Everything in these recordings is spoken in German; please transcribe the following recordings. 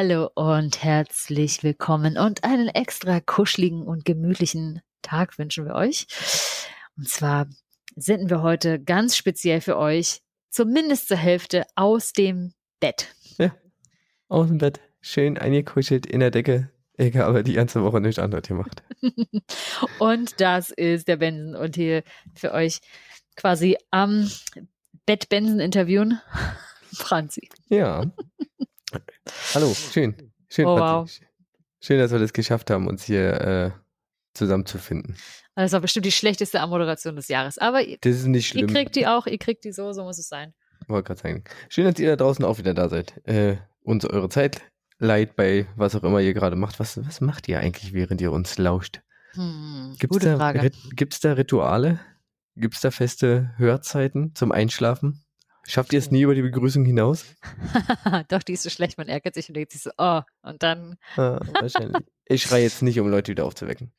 Hallo und herzlich willkommen und einen extra kuscheligen und gemütlichen Tag wünschen wir euch. Und zwar senden wir heute ganz speziell für euch, zumindest zur Hälfte, aus dem Bett. Ja, aus dem Bett. Schön eingekuschelt in der Decke. Ich habe die ganze Woche nichts anderes gemacht. und das ist der Benson und hier für euch quasi am Bett Benson interviewen. Franzi. Ja. Hallo, schön. Schön, Oh, Franzi. Schön, dass wir das geschafft haben, uns hier äh, zusammenzufinden. Das war bestimmt die schlechteste Ammoderation des Jahres. Aber ihr, Das ist nicht ihr schlimm. kriegt die auch, ihr kriegt die so, so muss es sein. Wollte gerade sagen. Schön, dass ihr da draußen auch wieder da seid. Äh, uns eure Zeit leid bei was auch immer ihr gerade macht. Was, was macht ihr eigentlich, während ihr uns lauscht? Hm, Gibt es da Rituale? Gibt es da feste Hörzeiten zum Einschlafen? Schafft ihr es nie über die Begrüßung hinaus? Doch, die ist so schlecht, man ärgert sich und denkt sich so, oh, und dann Ah, wahrscheinlich. Ich schreie jetzt nicht, um Leute wieder aufzuwecken.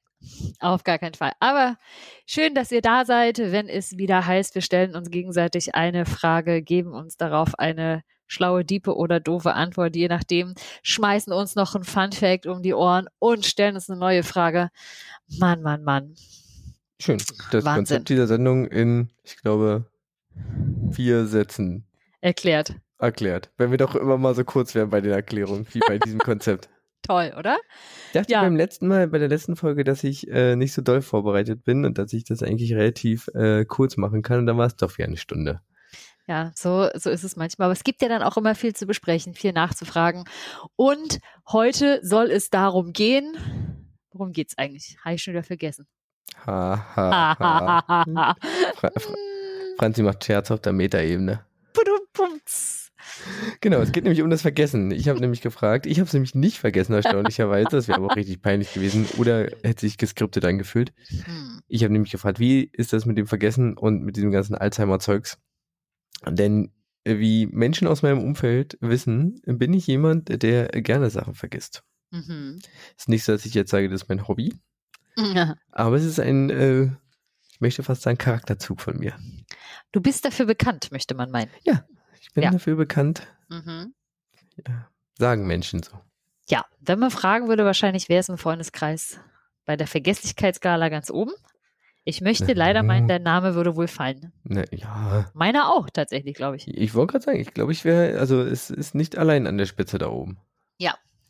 auf gar keinen Fall. Aber schön, dass ihr da seid, wenn es wieder heißt, wir stellen uns gegenseitig eine Frage, geben uns darauf eine schlaue, diepe oder doofe Antwort, je nachdem, schmeißen uns noch ein Fun Fact um die Ohren und stellen uns eine neue Frage. Mann, Mann, Mann. Schön. Das Wahnsinn. Konzept dieser Sendung in, ich glaube, vier Sätzen Erklärt. erklärt. Wenn wir doch immer mal so kurz wären bei den Erklärungen, wie bei diesem Konzept. Toll, oder? Ich dachte Ja. beim letzten Mal, bei der letzten Folge, dass ich äh, nicht so doll vorbereitet bin und dass ich das eigentlich relativ äh, kurz machen kann und dann war es doch wie eine Stunde. Ja, so, so ist es manchmal. Aber es gibt ja dann auch immer viel zu besprechen, viel nachzufragen. Und heute soll es darum gehen. Worum geht's eigentlich? Habe ich schon wieder vergessen. Ha, ha, ha. Fra Fra Franzi macht Scherz auf der Metaebene. Genau, es geht nämlich um das Vergessen. Ich habe nämlich gefragt, ich habe es nämlich nicht vergessen, erstaunlicherweise. Das wäre aber auch richtig peinlich gewesen. Oder hätte sich geskriptet angefühlt. Hm. Ich habe nämlich gefragt, wie ist das mit dem Vergessen und mit diesem ganzen Alzheimer-Zeugs? Denn äh, wie Menschen aus meinem Umfeld wissen, bin ich jemand, der gerne Sachen vergisst. Mhm. ist nicht so, dass ich jetzt sage, das ist mein Hobby, Ja. aber es ist ein, äh, ich möchte fast sagen, Charakterzug von mir. Du bist dafür bekannt, möchte man meinen. Ich bin Ja. dafür bekannt, Mhm. sagen Menschen so. Ja, wenn man fragen würde, wahrscheinlich wäre es im Freundeskreis bei der Vergesslichkeitsskala ganz oben. Ich möchte leider meinen, dein Name würde wohl fallen. Ne, ja, Meiner auch, tatsächlich, glaube ich. ich wollte gerade sagen, ich glaube, ich wäre, also es ist nicht allein an der Spitze da oben.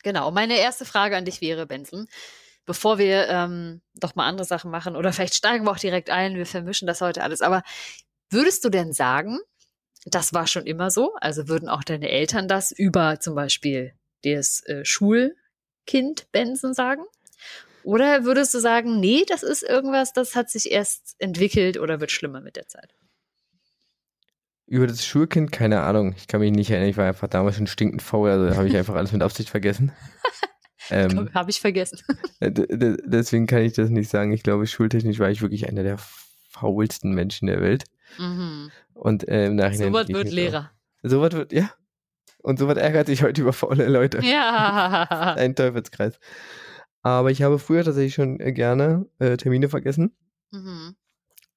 Genau. Meine erste Frage an dich wäre, Benson, bevor wir ähm, doch mal andere Sachen machen oder vielleicht steigen wir auch direkt ein, wir vermischen das heute alles. Aber würdest du denn sagen, das war schon immer so? Also würden auch deine Eltern das über zum Beispiel das äh, Schulkind Benson sagen? Oder würdest du sagen, nee, das ist irgendwas, das hat sich erst entwickelt oder wird schlimmer mit der Zeit? Über das Schulkind, keine Ahnung, ich kann mich nicht erinnern, ich war einfach damals schon stinkend faul, also habe ich einfach alles mit Absicht vergessen. ähm, Habe ich vergessen. äh, deswegen kann ich das nicht sagen. Ich glaube, schultechnisch war ich wirklich einer der faulsten Menschen der Welt. Mhm. Und äh, im Nachhinein. So was geht's wird. Lehrer. So was wird, ja. Und so was ärgert sich heute über faule Leute. Ja. Ein Teufelskreis. Aber ich habe früher tatsächlich schon äh, gerne äh, Termine vergessen, Mhm.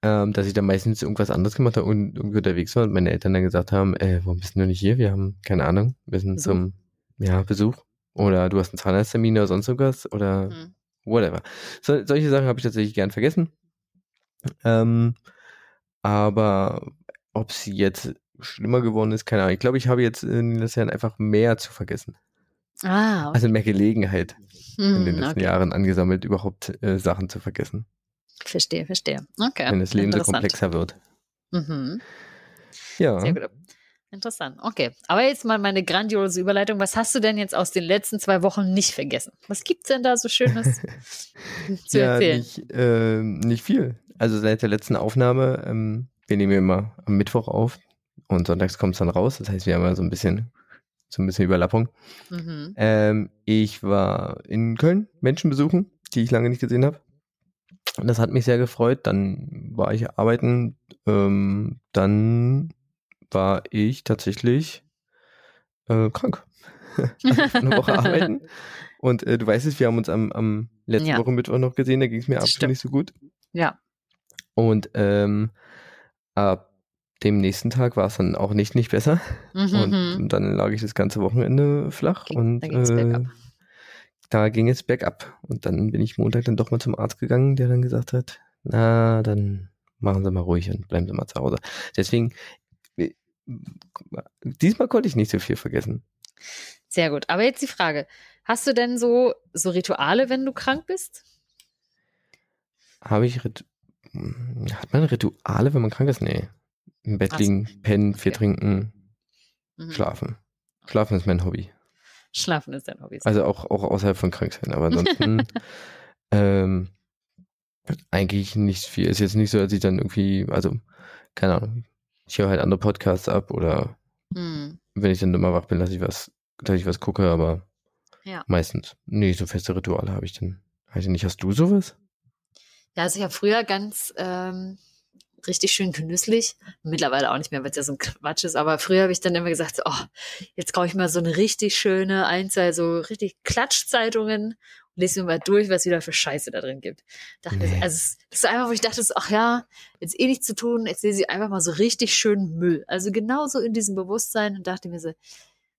ähm, dass ich dann meistens irgendwas anderes gemacht habe und irgendwie unterwegs war und meine Eltern dann gesagt haben, äh, warum bist du nicht hier? Wir haben keine Ahnung, wir sind Besuch. zum ja, Besuch oder du hast einen Zahnarzttermin oder sonst irgendwas oder Mhm. whatever. So, solche Sachen habe ich tatsächlich gern vergessen. Ähm, aber ob sie jetzt schlimmer geworden ist, keine Ahnung. Ich glaube, ich habe jetzt in den letzten Jahren einfach mehr zu vergessen. Ah, okay. Also mehr Gelegenheit in den Hm, letzten okay. Jahren angesammelt, überhaupt äh, Sachen zu vergessen, Verstehe, verstehe. Okay. wenn das Leben so komplexer wird. Mhm. Ja. Sehr gut. Interessant. Okay. Aber jetzt mal meine grandiose Überleitung. Was hast du denn jetzt aus den letzten zwei Wochen nicht vergessen? Was gibt's denn da so Schönes zu ja, erzählen? nicht, ähm, nicht viel. Also seit der letzten Aufnahme, ähm, wir nehmen ja immer am Mittwoch auf und sonntags kommt es dann raus. Das heißt, wir haben ja so ein bisschen, so ein bisschen Überlappung. Mhm. Ähm, ich war in Köln Menschen besuchen, die ich lange nicht gesehen habe. Und das hat mich sehr gefreut. Dann war ich arbeiten. Ähm, dann war ich tatsächlich äh, krank. also eine Woche arbeiten. Und äh, du weißt es, wir haben uns am, am letzten Ja. Woche Mittwoch noch gesehen, da ging es mir absolut nicht so gut. Ja. Und ähm, ab dem nächsten Tag war es dann auch nicht, nicht besser. Mhm. Und dann lag ich das ganze Wochenende flach Ging- und äh, da ging es bergab. Und dann bin ich Montag dann doch mal zum Arzt gegangen, der dann gesagt hat, na, dann machen Sie mal ruhig und bleiben Sie mal zu Hause. Deswegen, diesmal konnte ich nicht so viel vergessen. Sehr gut. Aber jetzt die Frage: Hast du denn so, so Rituale, wenn du krank bist? Habe ich, Rit hat man Rituale, wenn man krank ist? Nee. Im Bett Ach so. liegen, pennen, viel Okay. trinken, Mhm. schlafen. Schlafen ist mein Hobby. Schlafen ist dein Hobby. Also auch, auch außerhalb von Kranksein. Aber ansonsten ähm, eigentlich nicht viel. Ist jetzt nicht so, dass ich dann irgendwie, also, keine Ahnung, ich höre halt andere Podcasts ab oder Hm. wenn ich dann immer wach bin, lasse ich was, dass ich was gucke, aber Ja. meistens. Nee, so feste Rituale habe ich dann. Weiß ich nicht, hast du sowas? Ja, also ich habe früher ganz ähm, richtig schön genüsslich, mittlerweile auch nicht mehr, weil es ja so ein Quatsch ist, aber früher habe ich dann immer gesagt, so, oh, jetzt kaufe ich mal so eine richtig schöne, ein, zwei so richtig Klatschzeitungen lese mir mal durch, was wieder für Scheiße da drin gibt. Dachte, Nee. also das ist einfach, wo ich dachte, ach ja, jetzt eh nichts zu tun, jetzt lese ich einfach mal so richtig schön Müll. Also genauso in diesem Bewusstsein und dachte mir so,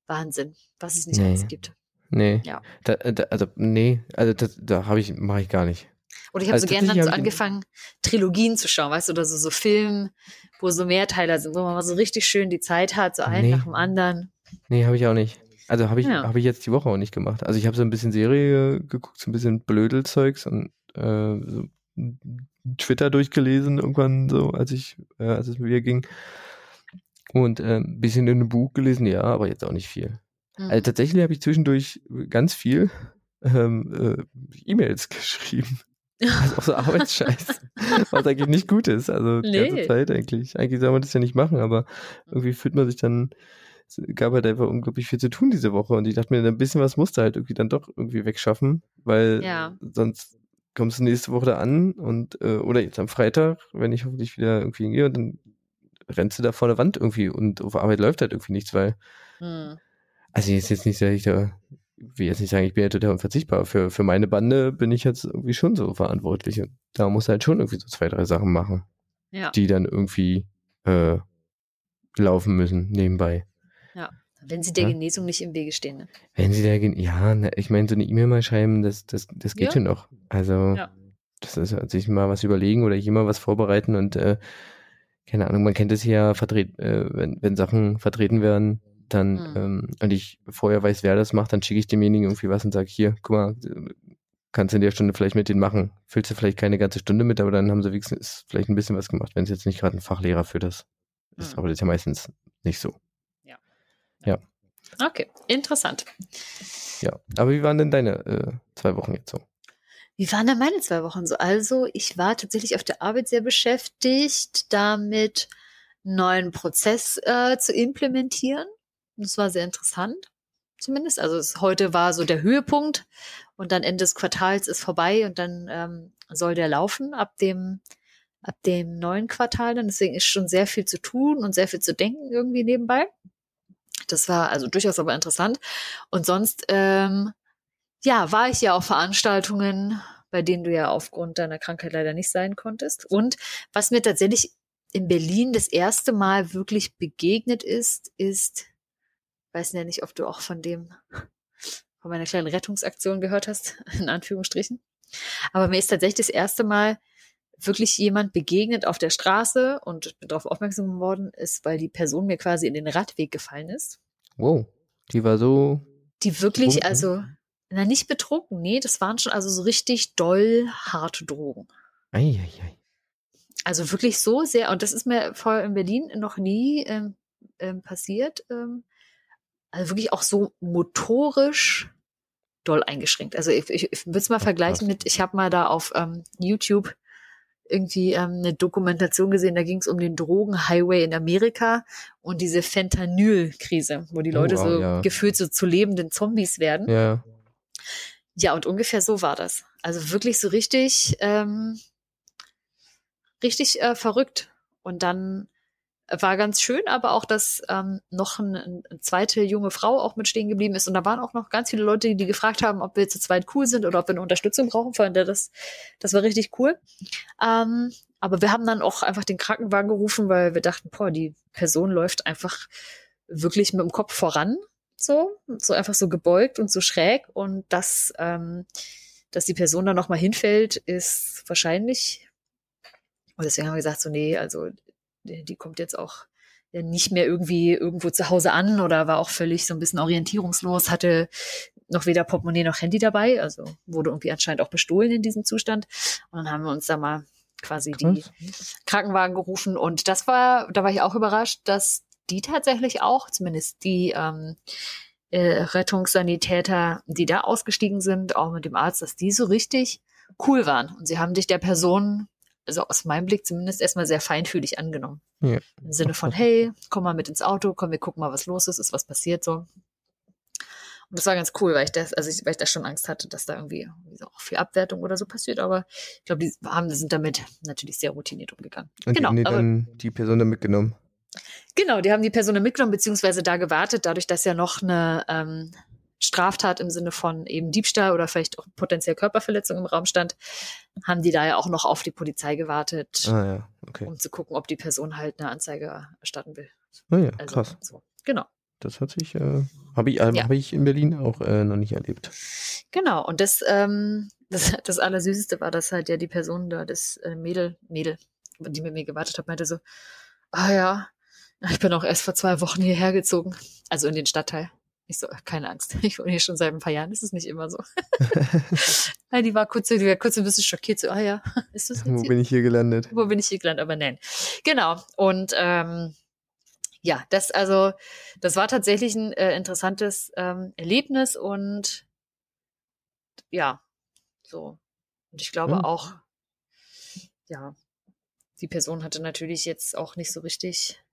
Wahnsinn, was es nicht Nee. alles gibt. Nee. Ja. Da, da, also, nee, also das, da habe ich, mache ich gar nicht. Oder ich habe Also so gerne dann so angefangen, Trilogien zu schauen, weißt du, oder so, so Filme, wo so Mehrteiler sind, wo man mal so richtig schön die Zeit hat, so einen Nee. nach dem anderen. Nee, habe ich auch nicht. Also habe ich, Ja. habe ich jetzt die Woche auch nicht gemacht. Also ich habe so ein bisschen Serie geguckt, so ein bisschen Blödelzeugs und äh, so Twitter durchgelesen irgendwann so, als ich, äh, als es mir ging. Und äh, ein bisschen in einem Buch gelesen, ja, aber jetzt auch nicht viel. Hm. Also tatsächlich habe ich zwischendurch ganz viel ähm, äh, E-Mails geschrieben. Also auch so Arbeitsscheiß. was eigentlich nicht gut ist. Also die Nee. ganze Zeit eigentlich. Eigentlich soll man das ja nicht machen, aber irgendwie fühlt man sich dann, es gab halt einfach unglaublich viel zu tun diese Woche und ich dachte mir, ein bisschen was musst du halt irgendwie dann doch irgendwie wegschaffen, weil Ja. sonst kommst du nächste Woche da an und äh, oder jetzt am Freitag, wenn ich hoffentlich wieder irgendwie hingehe und dann rennst du da vor der Wand irgendwie und auf Arbeit läuft halt irgendwie nichts, weil Hm. also ist jetzt nicht, dass ich da will jetzt nicht sagen, ich bin ja total unverzichtbar. Für, für meine Bande bin ich jetzt irgendwie schon so verantwortlich. Und da muss halt schon irgendwie so zwei, drei Sachen machen, Ja. die dann irgendwie äh, laufen müssen nebenbei. Wenn sie der Ja. Genesung nicht im Wege stehen. Ne? Wenn sie da gehen, ja, na, ich meine, so eine E-Mail mal schreiben, das, das, das geht Ja. schon noch. Also, Ja. das ist also sich mal was überlegen oder hier mal was vorbereiten und äh, keine Ahnung, man kennt es ja, vertret, äh, wenn, wenn Sachen vertreten werden, dann Mhm. ähm, und ich vorher weiß, wer das macht, dann schicke ich demjenigen irgendwie was und sage, hier, guck mal, äh, kannst du in der Stunde vielleicht mit denen machen. Füllst du vielleicht keine ganze Stunde mit, aber dann haben sie wenigstens vielleicht ein bisschen was gemacht, wenn es jetzt nicht gerade ein Fachlehrer für das ist. Mhm. Aber das ist ja meistens nicht so. Okay, interessant. Ja. Aber wie waren denn deine äh, zwei Wochen jetzt so? Wie waren denn meine zwei Wochen so? Also, ich war tatsächlich auf der Arbeit sehr beschäftigt, damit einen neuen Prozess äh, zu implementieren. Das war sehr interessant, zumindest. Also es, heute war so der Höhepunkt und dann Ende des Quartals ist vorbei und dann ähm, soll der laufen ab dem ab dem neuen Quartal dann. Deswegen ist schon sehr viel zu tun und sehr viel zu denken irgendwie nebenbei. Das war also durchaus aber interessant. Und sonst ähm, ja, war ich ja auf Veranstaltungen, bei denen du ja aufgrund deiner Krankheit leider nicht sein konntest. Und was mir tatsächlich in Berlin das erste Mal wirklich begegnet ist, ist, weiß ja nicht, ob du auch von dem, von meiner kleinen Rettungsaktion gehört hast, in Anführungsstrichen. Aber mir ist tatsächlich das erste Mal wirklich jemand begegnet auf der Straße und bin darauf aufmerksam geworden ist, weil die Person mir quasi in den Radweg gefallen ist. Wow. Die war so. Die wirklich, Betrunken? also, na, nicht betrunken, nee, das waren schon also so richtig doll harte Drogen. Eieiei. Also wirklich so sehr, und das ist mir vorher in Berlin noch nie ähm, ähm, passiert, ähm, also wirklich auch so motorisch doll eingeschränkt. Also ich, ich, ich würde es mal Ach, vergleichen krass. mit, ich habe mal da auf ähm, YouTube irgendwie ähm, eine Dokumentation gesehen, da ging es um den Drogenhighway in Amerika und diese Fentanyl-Krise, wo die Oh, Leute wow, so ja. gefühlt so zu lebenden Zombies werden. Ja. Ja, und ungefähr so war das. Also wirklich so richtig, ähm, richtig äh, verrückt. Und dann war ganz schön, aber auch, dass ähm, noch eine, eine zweite junge Frau auch mit stehen geblieben ist. Und da waren auch noch ganz viele Leute, die gefragt haben, ob wir zu zweit cool sind oder ob wir eine Unterstützung brauchen. Fand das, das war richtig cool. Ähm, aber wir haben dann auch einfach den Krankenwagen gerufen, weil wir dachten, boah, die Person läuft einfach wirklich mit dem Kopf voran. So, so einfach so gebeugt und so schräg. Und das, ähm, dass die Person dann nochmal hinfällt, ist wahrscheinlich. Und deswegen haben wir gesagt, so, nee, also die, kommt jetzt auch nicht mehr irgendwie irgendwo zu Hause an oder war auch völlig so ein bisschen orientierungslos, hatte noch weder Portemonnaie noch Handy dabei, also wurde irgendwie anscheinend auch bestohlen in diesem Zustand. Und dann haben wir uns da mal quasi Krass. die Krankenwagen gerufen und das war, da war ich auch überrascht, dass die tatsächlich auch, zumindest die ähm, äh, Rettungssanitäter, die da ausgestiegen sind, auch mit dem Arzt, dass die so richtig cool waren und sie haben dich der Person also aus meinem Blick zumindest erstmal sehr feinfühlig angenommen. Ja. Im Sinne von, hey, komm mal mit ins Auto, komm, wir gucken mal, was los ist, ist was passiert so. Und das war ganz cool, weil ich das, also ich, weil ich da schon Angst hatte, dass da irgendwie, irgendwie so auch viel Abwertung oder so passiert. Aber ich glaube, die haben, sind damit natürlich sehr routiniert umgegangen. Und genau, die haben dann die Person dann mitgenommen. Genau, die haben die Person mitgenommen, beziehungsweise da gewartet, dadurch, dass ja noch eine ähm, Straftat im Sinne von eben Diebstahl oder vielleicht auch potenziell Körperverletzung im Raum stand, haben die da ja auch noch auf die Polizei gewartet, ah, ja. okay. um zu gucken, ob die Person halt eine Anzeige erstatten will. Ah, ja, also, krass. So. Genau. Das hat sich, äh, habe ich, äh, ja. hab ich in Berlin auch äh, noch nicht erlebt. Genau, und das, ähm, das, das Allersüßeste war, dass halt ja die Person da, das äh, Mädel, Mädel, die mit mir gewartet hat, meinte so, ah ja, ich bin auch erst vor zwei Wochen hierher gezogen, also in den Stadtteil. Ich so, keine Angst, ich wohne hier schon seit ein paar Jahren, das ist nicht immer so. die war kurz, die war kurz ein bisschen schockiert, so, ah ja, ist das Wo bin ich hier gelandet? Wo bin ich hier gelandet, aber nein. Genau, und ähm, ja, das also, das war tatsächlich ein äh, interessantes ähm, Erlebnis und ja, so. Und ich glaube mhm. auch, ja, die Person hatte natürlich jetzt auch nicht so richtig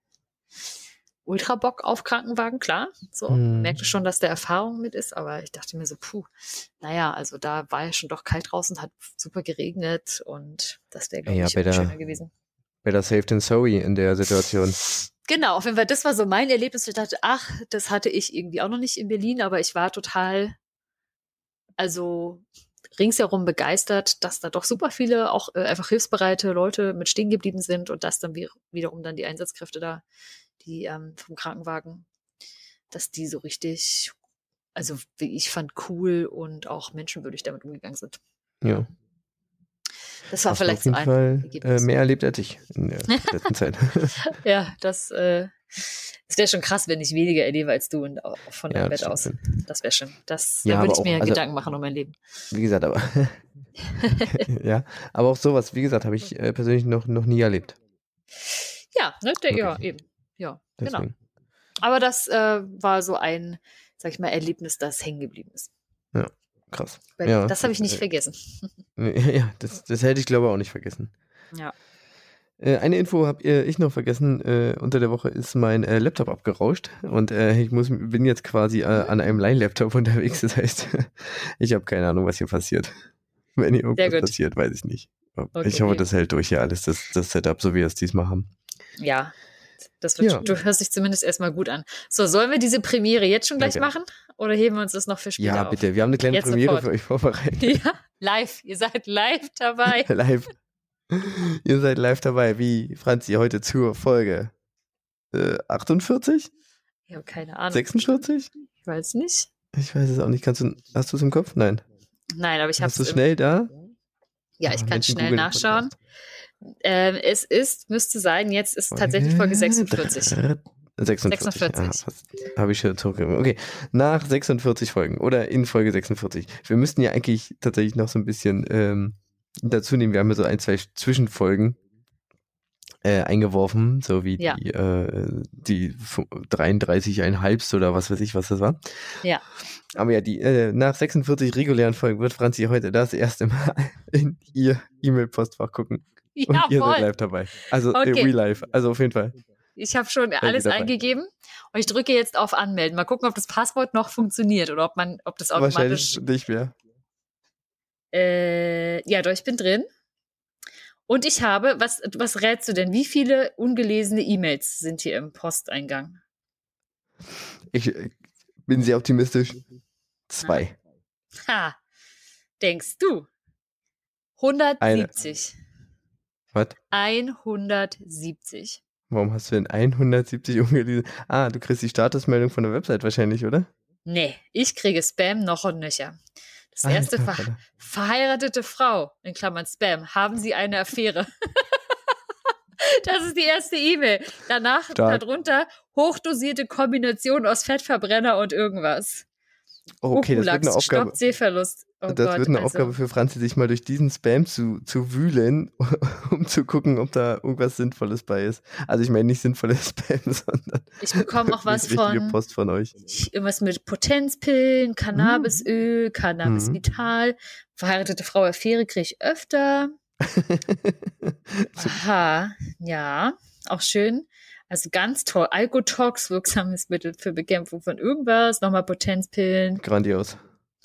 ultra Bock auf Krankenwagen, klar. So, mhm. merkte schon, dass der Erfahrung mit ist, aber ich dachte mir so, puh, naja, also da war ja schon doch kalt draußen, hat super geregnet und das wäre, glaube ja, ich, schöner gewesen. Better safe than sorry in der Situation. Genau, auf jeden Fall, das war so mein Erlebnis. Ich dachte, ach, das hatte ich irgendwie auch noch nicht in Berlin, aber ich war total, also ringsherum begeistert, dass da doch super viele auch äh, einfach hilfsbereite Leute mit stehen geblieben sind und dass dann wie, wiederum dann die Einsatzkräfte da, die ähm, vom Krankenwagen, dass die so richtig, also wie ich fand, cool und auch menschenwürdig damit umgegangen sind. Ja. Das war Hast vielleicht auf jeden so ein Fall äh, mehr erlebt als ich in der letzten Zeit. ja, das, äh, das wäre schon krass, wenn ich weniger erlebe als du und auch von ja, deinem Bett aus. Das wäre schon. Das ja, da würde ich mir auch, also, Gedanken machen um mein Leben. Wie gesagt, aber ja, aber auch sowas, wie gesagt, habe ich äh, persönlich noch, noch nie erlebt. Ja, ne, der, ja, eben. Ja, genau. Deswegen. genau. Aber das äh, war so ein, sag ich mal, Erlebnis, das hängen geblieben ist. Ja. Krass. Ja, das habe ich nicht äh, vergessen. Ja, das, das hätte ich glaube auch nicht vergessen. Ja. Äh, eine Info habe äh, ich noch vergessen. unter der Woche ist mein Laptop abgerauscht und ich muss, bin jetzt quasi an einem Line-Laptop unterwegs. Das heißt, ich habe keine Ahnung, was hier passiert. Wenn hier irgendwas passiert, weiß ich nicht. Okay, ich hoffe, das hält durch hier alles, das, das Setup, so wie wir es diesmal haben. Ja, das wird, ja. du hörst dich zumindest erstmal gut an. So, sollen wir diese Premiere jetzt schon gleich Danke. machen? Oder heben wir uns das noch für später Ja, bitte. Wir haben eine kleine jetzt Premiere sofort. für euch vorbereitet. Ja, live. Ihr seid live dabei. live. Ihr seid live dabei, wie Franzi heute zur Folge äh, 48? Ich habe keine Ahnung. 46? Ich weiß nicht. Ich weiß es auch nicht. Kannst du, hast du es im Kopf? Nein. Nein, aber ich habe es. Hast du schnell da? Ja, ich oh, kann schnell nachschauen. Ähm, es ist, müsste sein, jetzt ist tatsächlich Folge 46. 46. 46. Ah, Habe ich schon zurückgegeben. Okay, nach 46 Folgen oder in Folge 46. Wir müssten ja eigentlich tatsächlich noch so ein bisschen ähm, dazu nehmen. Wir haben ja so ein, zwei Zwischenfolgen äh, eingeworfen, so wie ja. die, äh, die 33,5 oder was weiß ich, was das war. Ja. Aber ja, die äh, nach 46 regulären Folgen wird Franzi heute das erste Mal in ihr E-Mail-Postfach gucken. Und ihr seid live dabei. Also okay. real life. Also auf jeden Fall. Ich habe schon alles eingegeben und ich drücke jetzt auf Anmelden. Mal gucken, ob das Passwort noch funktioniert oder ob man, ob das automatisch. Wahrscheinlich nicht mehr. Äh, ja, doch, ich bin drin. Und ich habe, was, was rätst du denn? Wie viele ungelesene E-Mails sind hier im Posteingang? Ich äh, bin sehr optimistisch. Zwei. Ha, denkst du? 170. Was? 170. Warum hast du denn 170 ungelesen? Ah, du kriegst die Statusmeldung von der Website wahrscheinlich, oder? Nee, ich kriege Spam noch und nöcher. Das Alter erste ver verheiratete Frau, in Klammern Spam, haben Sie eine Affäre? das ist die erste E-Mail. Danach Stark. darunter hochdosierte Kombination aus Fettverbrenner und irgendwas. Oh, okay, das wird eine Aufgabe. Stoppt Sehverlust. Oh das Gott, wird eine also, Aufgabe für Franzi, sich mal durch diesen Spam zu, zu wühlen, um zu gucken, ob da irgendwas Sinnvolles bei ist. Also ich meine nicht sinnvolles Spam, sondern Ich bekomme auch was von Post von euch. irgendwas mit Potenzpillen, Cannabisöl, Cannabis Mhm. Vital, verheiratete Frau Affäre kriege ich öfter. Aha, ja, auch schön. Also ganz toll. Alkotox, wirksames Mittel für Bekämpfung von irgendwas. Nochmal Potenzpillen. Grandios.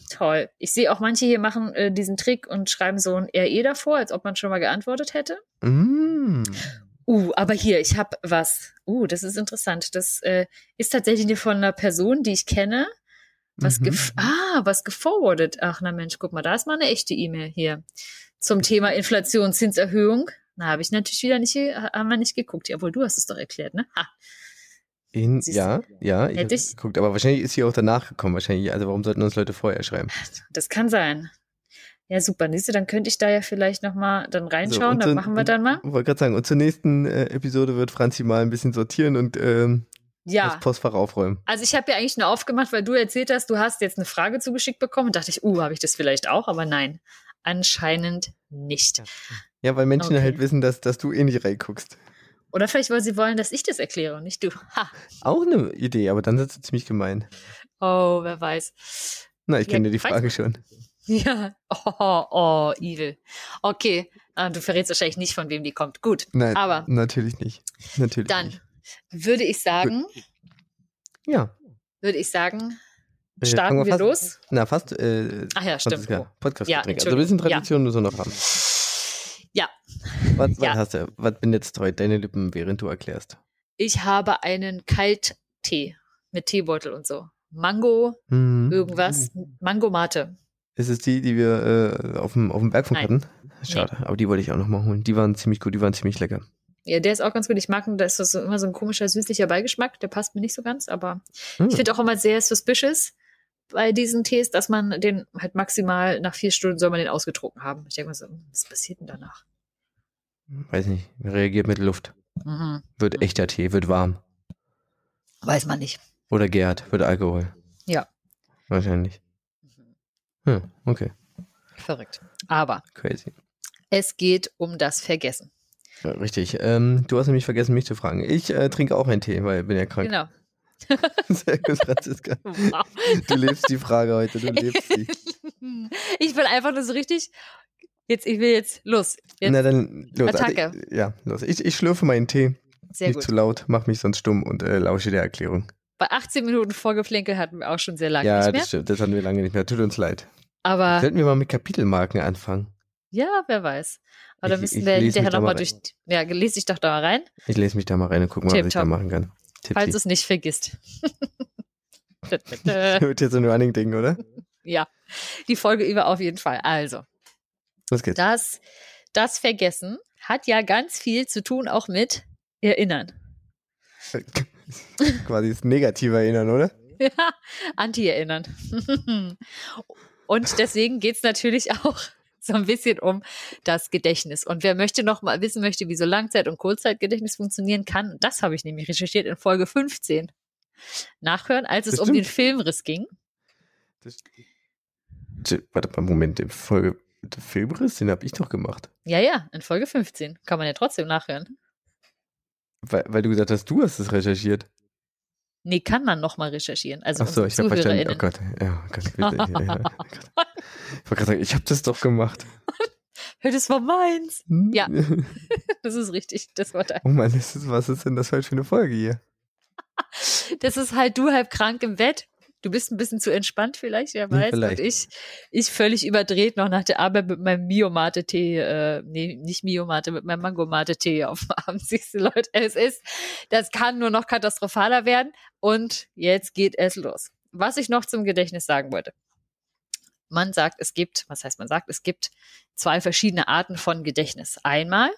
Toll. Ich sehe auch manche hier machen äh, diesen Trick und schreiben so ein RE davor, als ob man schon mal geantwortet hätte. Mm. Uh, aber hier, ich habe was. Uh, das ist interessant. Das äh, ist tatsächlich von einer Person, die ich kenne. Was Mhm. gef ah, was geforwardet. Ach, na Mensch, guck mal, da ist mal eine echte E-Mail hier zum Thema Inflation, Zinserhöhung. Na, habe ich natürlich wieder nicht, ge- haben wir nicht geguckt. Jawohl, du hast es doch erklärt, ne? Ha. In, ja, ja, ich Hätte ich- geguckt, aber wahrscheinlich ist sie auch danach gekommen. Wahrscheinlich, also warum sollten uns Leute vorher schreiben? Das kann sein. Ja, super. Siehst du, dann könnte ich da ja vielleicht noch mal dann reinschauen. und dann so- machen wir dann mal. Ich wollte gerade sagen, und zur nächsten äh, Episode wird Franzi mal ein bisschen sortieren und ähm, Ja. das Postfach aufräumen. Also ich habe ja eigentlich nur aufgemacht, weil du erzählt hast, du hast jetzt eine Frage zugeschickt bekommen. Und dachte ich, uh, habe ich das vielleicht auch? Aber nein, anscheinend nicht. Ja, weil Menschen Okay. halt wissen, dass, dass du eh nicht reinguckst. Oder vielleicht, weil sie wollen, dass ich das erkläre und nicht du. Ha. Auch eine Idee, aber dann ist es ziemlich gemein. Oh, wer weiß. Na, ich Ja, kenne die weiß Frage schon. Ja. Oh, oh, evil. Okay. Ah, du verrätst wahrscheinlich nicht, von wem die kommt. Gut. Nein, Aber natürlich nicht. Natürlich dann nicht. würde ich sagen, Ja. würde ich sagen, Äh, starten wir fast, los. Na, fast. Äh, Ach ja, stimmt. Franziska, Podcast Ja. Also ein bisschen Entschuldigung. Ja. Tradition müssen wir noch haben. Ja, Was, was Ja. hast du? Was bin jetzt heute deine Lippen, während du erklärst? ich habe einen Kalttee mit Teebeutel und so. Mango, Hm. irgendwas. Mango Mate. Ist es die, die wir äh, auf, dem, auf dem Bergfunk Nein. hatten? Schade, aber die wollte ich auch noch mal holen. Die waren ziemlich gut, die waren ziemlich lecker. Ja, der ist auch ganz gut. Ich mag ihn, da ist so immer so ein komischer süßlicher Beigeschmack. Der passt mir nicht so ganz, aber Hm. ich finde auch immer sehr suspicious bei diesen Tees, dass man den halt maximal nach vier Stunden soll man den ausgetrunken haben. Ich denke mal so, was passiert denn danach? Weiß nicht, reagiert mit Luft. Mhm. Wird echter Tee, wird warm. Weiß man nicht. Oder gärt, wird Alkohol. Ja. Wahrscheinlich. Hm, okay, Verrückt. Aber crazy. es geht um das Vergessen. Ja, richtig. Ähm, du hast nämlich vergessen, mich zu fragen. Ich äh, trinke auch einen Tee, weil ich bin ja krank. Genau. Sehr gut, Franziska. Wow. Du lebst die Frage heute, du lebst sie. Ich will einfach nur so richtig. Jetzt, ich will jetzt los. Jetzt. Na dann, los. Attacke. Also, ich- ja, los. Ich, ich schlürfe meinen Tee. Sehr nicht gut. zu laut, mach mich sonst stumm und äh, lausche der Erklärung. Bei 18 Minuten Vorgeplinkel hatten wir auch schon sehr lange ja, nicht mehr. das stimmt. Das hatten wir lange nicht mehr. Tut uns leid. Aber Sollten wir mal mit Kapitelmarken anfangen? ja, wer weiß. Aber da Ich- müssen ich wir hinterher da nochmal durch. Ja, lese dich doch da mal rein, Ich lese mich da mal rein und gucke mal, was ich da machen kann. Falls du Tippsi. es nicht vergisst. Wird jetzt ein Running Ding, oder? ja, die Folge über auf jeden Fall. Also, Los geht's. das, das Vergessen hat ja ganz viel zu tun auch mit Erinnern. Quasi das Negative erinnern, oder? Ja, Anti-Erinnern. Und deswegen geht's natürlich auch so ein bisschen um das Gedächtnis. Und wer möchte noch mal wissen möchte, wie so Langzeit- und Kurzzeitgedächtnis funktionieren kann, das habe ich nämlich recherchiert in Folge 15. Nachhören, als es um den. Filmriss ging. Das, warte mal, Moment. Die Folge, der Filmriss, den habe ich doch gemacht. Ja, ja, in Folge 15. Kann man ja trotzdem nachhören. Weil, weil du gesagt hast, du hast es recherchiert. Nee, kann man noch mal recherchieren. Also Ach so, ich habe verstanden. Oh. Gott, ja, oh Gott, bitte. ja, ja, oh Gott. Ich wollte gerade sagen, ich habe das doch gemacht. Das war meins. Hm? Ja. Das ist richtig. Das war dein. Oh Mann, ist, was ist denn das für eine Folge hier? Das ist halt du halb krank im Bett. Du bist ein bisschen zu entspannt vielleicht, wer weiß. vielleicht. Und ich, ich völlig überdreht noch nach der Arbeit mit meinem Mio-Mate-Tee, äh, nee, nicht Mio-Mate, mit meinem Mango-Mate-Tee auf dem Abend. Siehst du, Leute, es ist, das kann nur noch katastrophaler werden. Und jetzt geht es los. Was ich noch zum Gedächtnis sagen wollte. Man sagt, es gibt, was heißt man sagt, es gibt zwei verschiedene Arten von Gedächtnis. Einmal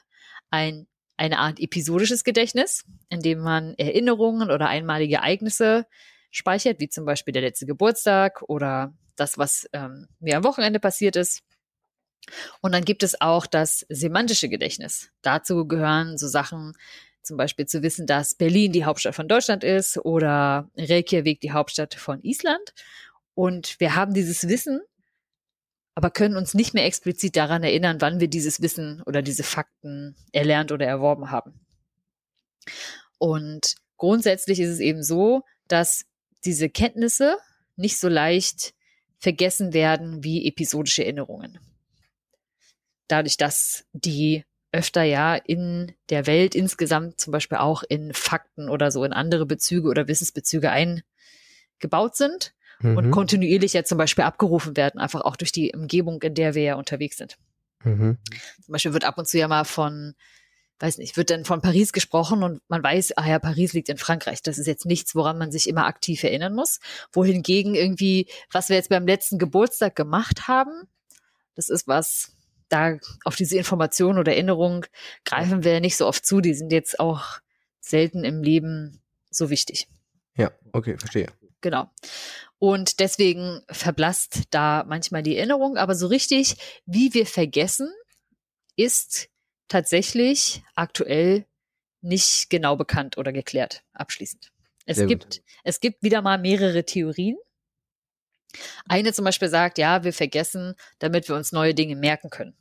ein eine Art episodisches Gedächtnis, in dem man Erinnerungen oder einmalige Ereignisse speichert, wie zum Beispiel der letzte Geburtstag oder das, was ähm, mir am Wochenende passiert ist. Und dann gibt es auch das semantische Gedächtnis. Dazu gehören so Sachen, zum Beispiel zu wissen, dass Berlin die Hauptstadt von Deutschland ist oder Reykjavik die Hauptstadt von Island. Und wir haben dieses Wissen, aber können uns nicht mehr explizit daran erinnern, wann wir dieses Wissen oder diese Fakten erlernt oder erworben haben. Und grundsätzlich ist es eben so, dass diese Kenntnisse nicht so leicht vergessen werden wie episodische Erinnerungen. Dadurch, dass die öfter ja in der Welt insgesamt zum Beispiel auch in Fakten oder so in andere Bezüge oder Wissensbezüge eingebaut sind mhm. und kontinuierlich ja zum Beispiel abgerufen werden, einfach auch durch die Umgebung, in der wir ja unterwegs sind. Mhm. Zum Beispiel wird ab und zu ja mal von weiß nicht, wird dann von Paris gesprochen und man weiß, ah ja, Paris liegt in Frankreich. Das ist jetzt nichts, woran man sich immer aktiv erinnern muss. Wohingegen irgendwie, was wir jetzt beim letzten Geburtstag gemacht haben, das ist was, da auf diese Information oder Erinnerung greifen wir nicht so oft zu. Die sind jetzt auch selten im Leben so wichtig. Ja, okay, verstehe. Genau. Und deswegen verblasst da manchmal die Erinnerung, aber so richtig, wie wir vergessen, ist tatsächlich aktuell nicht genau bekannt oder geklärt abschließend. Es gibt, es gibt wieder mal mehrere Theorien. Eine zum Beispiel sagt, ja, wir vergessen, damit wir uns neue Dinge merken können.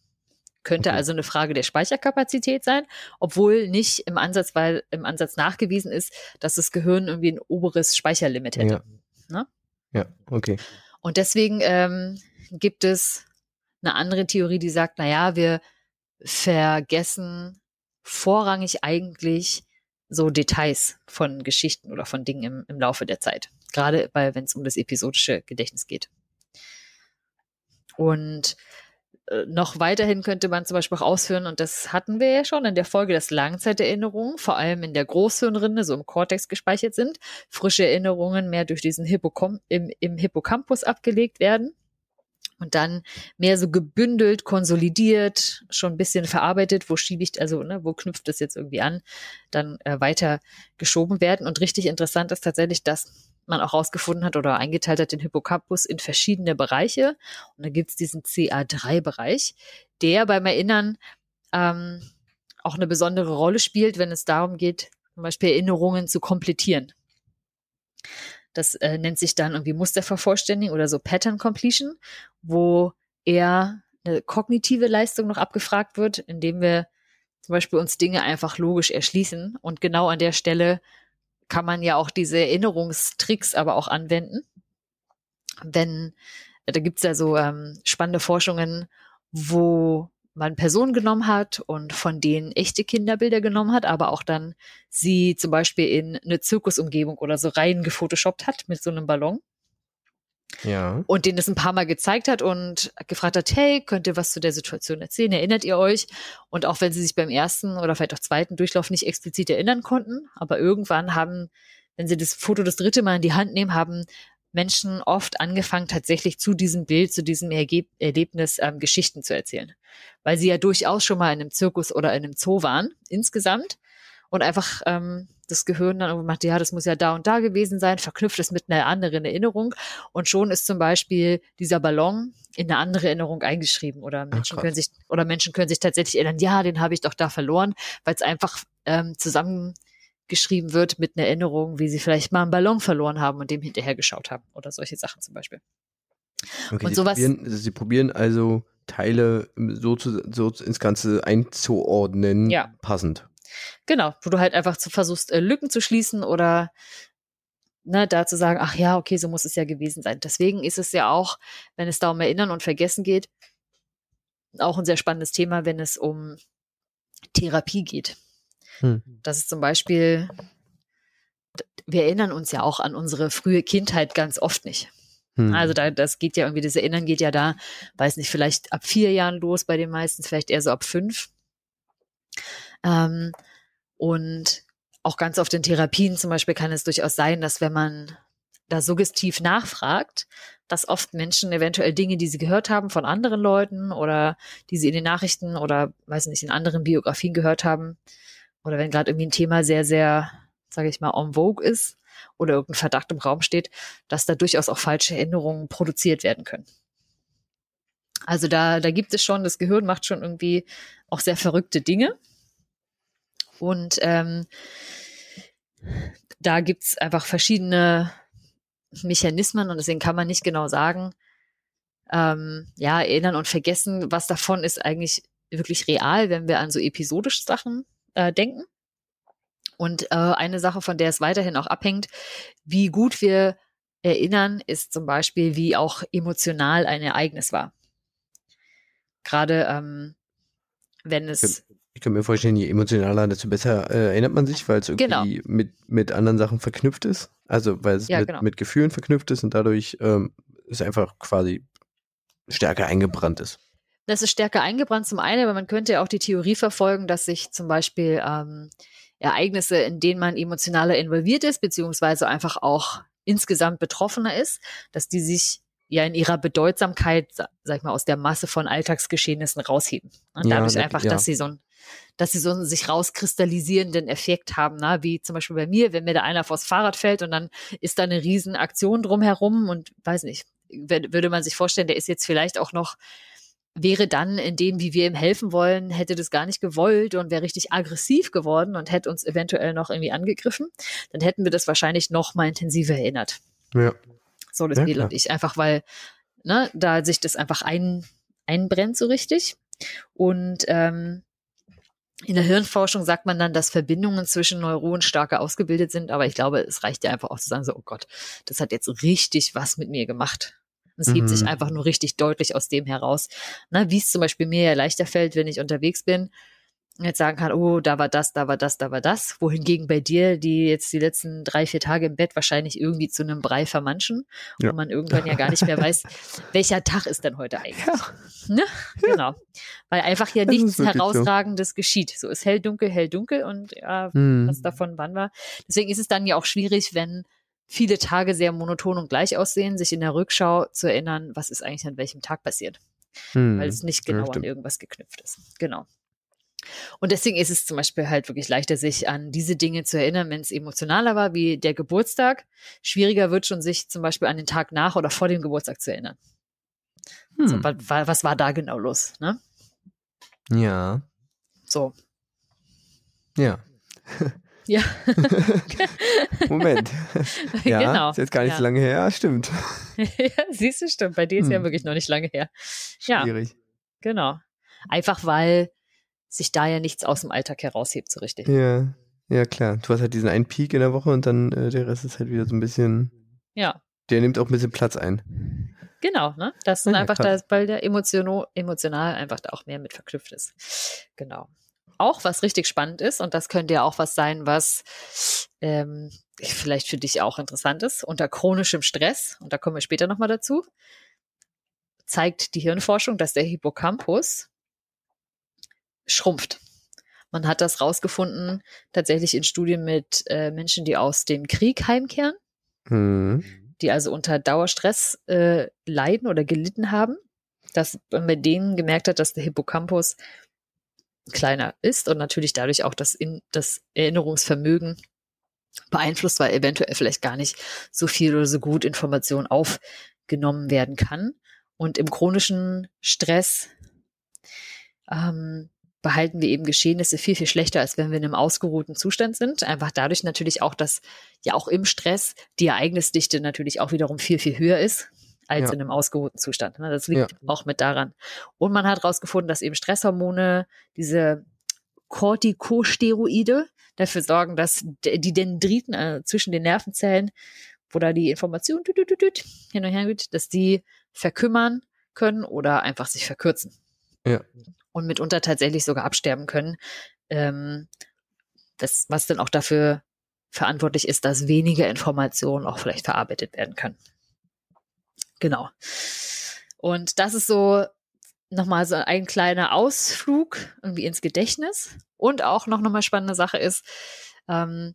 Könnte okay. also eine Frage der Speicherkapazität sein, obwohl nicht im Ansatz, weil im Ansatz nachgewiesen ist, dass das Gehirn irgendwie ein oberes Speicherlimit hätte. Ja, ne? ja okay. Und deswegen ähm, gibt es eine andere Theorie, die sagt, na ja, wir vergessen vorrangig eigentlich so Details von Geschichten oder von Dingen im, im Laufe der Zeit. Gerade wenn es um das episodische Gedächtnis geht. Und äh, noch weiterhin könnte man zum Beispiel auch ausführen, und das hatten wir ja schon in der Folge, dass Langzeiterinnerungen vor allem in der Großhirnrinde, so im Kortex gespeichert sind, frische Erinnerungen mehr durch diesen Hippocamp im, im Hippocampus abgelegt werden und dann mehr so gebündelt, konsolidiert, schon ein bisschen verarbeitet, wo schiebe ich, also ne, wo knüpft das jetzt irgendwie an, dann äh, weiter geschoben werden. Und richtig interessant ist tatsächlich, dass man auch rausgefunden hat oder eingeteilt hat den Hippocampus in verschiedene Bereiche. Und da gibt's diesen CA3-Bereich, der beim Erinnern ähm, auch eine besondere Rolle spielt, wenn es darum geht, zum Beispiel Erinnerungen zu komplettieren. Das äh, nennt sich dann irgendwie Mustervervollständigung oder so Pattern Completion, wo eher eine kognitive Leistung noch abgefragt wird, indem wir zum Beispiel uns Dinge einfach logisch erschließen. Und genau an der Stelle kann man ja auch diese Erinnerungstricks aber auch anwenden. Wenn, da gibt's ja so ähm, spannende Forschungen, wo man Personen genommen hat und von denen echte Kinderbilder genommen hat, aber auch dann sie zum Beispiel in eine Zirkusumgebung oder so rein gefotoshoppt hat mit so einem Ballon. Ja. Und denen das ein paar Mal gezeigt hat und gefragt hat, hey, könnt ihr was zu der Situation erzählen? Erinnert ihr euch? Und auch wenn sie sich beim ersten oder vielleicht auch zweiten Durchlauf nicht explizit erinnern konnten, aber irgendwann haben, wenn sie das Foto das dritte Mal in die Hand nehmen, haben Menschen oft angefangen, tatsächlich zu diesem Bild, zu diesem Ergeb Erlebnis ähm, Geschichten zu erzählen. Weil sie ja durchaus schon mal in einem Zirkus oder in einem Zoo waren, insgesamt. Und einfach ähm, das Gehirn dann irgendwie macht, ja, das muss ja da und da gewesen sein, verknüpft es mit einer anderen Erinnerung. Und schon ist zum Beispiel dieser Ballon in eine andere Erinnerung eingeschrieben. Oder Menschen Ach, können sich, oder Menschen können sich tatsächlich erinnern, ja, den habe ich doch da verloren, weil es einfach ähm, zusammen geschrieben wird mit einer Erinnerung, wie sie vielleicht mal einen Ballon verloren haben und dem hinterher geschaut haben oder solche Sachen zum Beispiel. Okay, und sie sowas. Probieren, also sie probieren also Teile so, zu, so ins Ganze einzuordnen, ja. passend. Genau, wo du halt einfach zu, versuchst, äh, Lücken zu schließen oder ne, da zu sagen, ach ja, okay, so muss es ja gewesen sein. Deswegen ist es ja auch, wenn es da um Erinnern und Vergessen geht, auch ein sehr spannendes Thema, wenn es um Therapie geht. Hm. Das ist zum Beispiel, wir erinnern uns ja auch an unsere frühe Kindheit ganz oft nicht. Hm. Also da, das geht ja irgendwie, das Erinnern geht ja da, weiß nicht, vielleicht ab vier Jahren los bei den meisten, vielleicht eher so ab fünf. Ähm, und auch ganz oft in Therapien zum Beispiel kann es durchaus sein, dass wenn man da suggestiv nachfragt, dass oft Menschen eventuell Dinge, die sie gehört haben von anderen Leuten oder die sie in den Nachrichten oder weiß nicht, in anderen Biografien gehört haben, oder wenn gerade irgendwie ein Thema sehr, sehr, sage ich mal, en vogue ist oder irgendein Verdacht im Raum steht, dass da durchaus auch falsche Erinnerungen produziert werden können. Also da, da gibt es schon, das Gehirn macht schon irgendwie auch sehr verrückte Dinge. Und ähm, da gibt's einfach verschiedene Mechanismen und deswegen kann man nicht genau sagen, ähm, ja, erinnern und vergessen, was davon ist eigentlich wirklich real, wenn wir an so episodische Sachen äh, denken. Und äh, eine Sache, von der es weiterhin auch abhängt, wie gut wir erinnern, ist zum Beispiel, wie auch emotional ein Ereignis war. Gerade ähm, wenn es ich kann mir vorstellen, je emotionaler, desto besser äh, erinnert man sich, weil es irgendwie genau. mit, mit anderen Sachen verknüpft ist. Also weil es ja, mit, genau. mit Gefühlen verknüpft ist und dadurch ähm, es einfach quasi stärker eingebrannt ist. Das ist stärker eingebrannt zum einen, aber man könnte ja auch die Theorie verfolgen, dass sich zum Beispiel ähm, Ereignisse, in denen man emotionaler involviert ist, beziehungsweise einfach auch insgesamt betroffener ist, dass die sich ja in ihrer Bedeutsamkeit, sag ich mal, aus der Masse von Alltagsgeschehnissen rausheben. Und dadurch ja, einfach, ja. dass sie so ein, dass sie so einen sich rauskristallisierenden Effekt haben, na, wie zum Beispiel bei mir, wenn mir da einer vors Fahrrad fällt und dann ist da eine riesen Aktion drumherum und weiß nicht, würde man sich vorstellen, der ist jetzt vielleicht auch noch wäre dann in dem, wie wir ihm helfen wollen, hätte das gar nicht gewollt und wäre richtig aggressiv geworden und hätte uns eventuell noch irgendwie angegriffen, dann hätten wir das wahrscheinlich noch mal intensiver erinnert. Ja. So das ja, Mädel und ich. Einfach weil, ne, da sich das einfach ein, einbrennt so richtig. Und ähm, in der Hirnforschung sagt man dann, dass Verbindungen zwischen Neuronen stärker ausgebildet sind, aber ich glaube, es reicht ja einfach auch zu sagen, so, oh Gott, das hat jetzt richtig was mit mir gemacht. Es hebt sich mhm. einfach nur richtig deutlich aus dem heraus. Na, wie es zum Beispiel mir ja leichter fällt, wenn ich unterwegs bin, jetzt sagen kann, oh, da war das, da war das, da war das. Wohingegen bei dir, die jetzt die letzten drei, vier Tage im Bett wahrscheinlich irgendwie zu einem Brei vermanschen ja. und man irgendwann ja gar nicht mehr weiß, welcher Tag ist denn heute eigentlich. Ja. Ne? Genau. Weil einfach hier nichts Herausragendes so. geschieht. So ist hell, dunkel, hell, dunkel und ja, hm. was davon wann war. Deswegen ist es dann ja auch schwierig, wenn viele Tage sehr monoton und gleich aussehen, sich in der Rückschau zu erinnern, was ist eigentlich an welchem Tag passiert. Hm. Weil es nicht genau ja, an irgendwas geknüpft ist. Genau. Und deswegen ist es zum Beispiel halt wirklich leichter, sich an diese Dinge zu erinnern, wenn es emotionaler war, wie der Geburtstag. Schwieriger wird schon, sich zum Beispiel an den Tag nach oder vor dem Geburtstag zu erinnern. Hm. So, was, was war da genau los? Ne? Ja. So. Ja. Ja. Moment. Ja, genau. ist jetzt gar nicht ja. so lange her. Stimmt. ja, siehst du, stimmt. Bei dir ist hm. ja wirklich noch nicht lange her. Schwierig. Ja, genau. Einfach weil sich da ja nichts aus dem Alltag heraushebt, so richtig. Ja, ja klar. Du hast halt diesen einen Peak in der Woche und dann äh, der Rest ist halt wieder so ein bisschen. Ja. Der nimmt auch ein bisschen Platz ein. Genau, ne? Das sind ja, einfach, da, weil der emotional, emotional einfach da auch mehr mit verknüpft ist. Genau. Auch was richtig spannend ist, und das könnte ja auch was sein, was ähm, vielleicht für dich auch interessant ist, unter chronischem Stress, und da kommen wir später nochmal dazu, zeigt die Hirnforschung, dass der Hippocampus schrumpft. Man hat das rausgefunden, tatsächlich in Studien mit äh, Menschen, die aus dem Krieg heimkehren, mhm. die also unter Dauerstress äh, leiden oder gelitten haben, dass man bei denen gemerkt hat, dass der Hippocampus kleiner ist und natürlich dadurch auch das, in, das Erinnerungsvermögen beeinflusst, weil eventuell vielleicht gar nicht so viel oder so gut Information aufgenommen werden kann. Und im chronischen Stress ähm, behalten wir eben Geschehnisse viel, viel schlechter, als wenn wir in einem ausgeruhten Zustand sind. Einfach dadurch natürlich auch, dass ja auch im Stress die Ereignisdichte natürlich auch wiederum viel, viel höher ist als ja. in einem ausgeruhten Zustand. Ne? Das liegt ja. auch mit daran. Und man hat herausgefunden, dass eben Stresshormone, diese Corticosteroide, dafür sorgen, dass die Dendriten äh, zwischen den Nervenzellen, wo da die Information hin und her geht, dass die verkümmern können oder einfach sich verkürzen. Ja und mitunter tatsächlich sogar absterben können. Ähm, das, was dann auch dafür verantwortlich ist, dass weniger Informationen auch vielleicht verarbeitet werden können. Genau. Und das ist so nochmal so ein kleiner Ausflug irgendwie ins Gedächtnis. Und auch noch nochmal spannende Sache ist, ähm,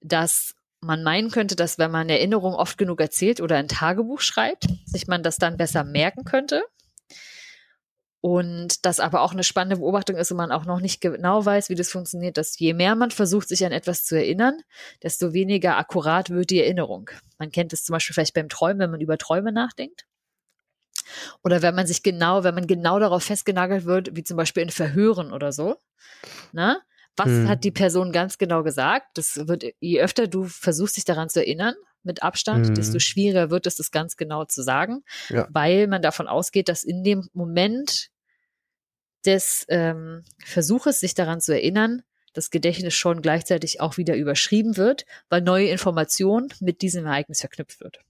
dass man meinen könnte, dass wenn man Erinnerungen oft genug erzählt oder ein Tagebuch schreibt, sich man das dann besser merken könnte. Und das aber auch eine spannende Beobachtung ist und man auch noch nicht genau weiß, wie das funktioniert, dass je mehr man versucht, sich an etwas zu erinnern, desto weniger akkurat wird die Erinnerung. Man kennt es zum Beispiel vielleicht beim Träumen, wenn man über Träume nachdenkt. Oder wenn man sich genau, wenn man genau darauf festgenagelt wird, wie zum Beispiel in Verhören oder so. Na? Ne? Was hm. hat die Person ganz genau gesagt? Das wird, je öfter du versuchst, dich daran zu erinnern, mit Abstand, hm. desto schwieriger wird es, das ganz genau zu sagen, ja. weil man davon ausgeht, dass in dem Moment des ähm, Versuches, sich daran zu erinnern, das Gedächtnis schon gleichzeitig auch wieder überschrieben wird, weil neue Information mit diesem Ereignis verknüpft wird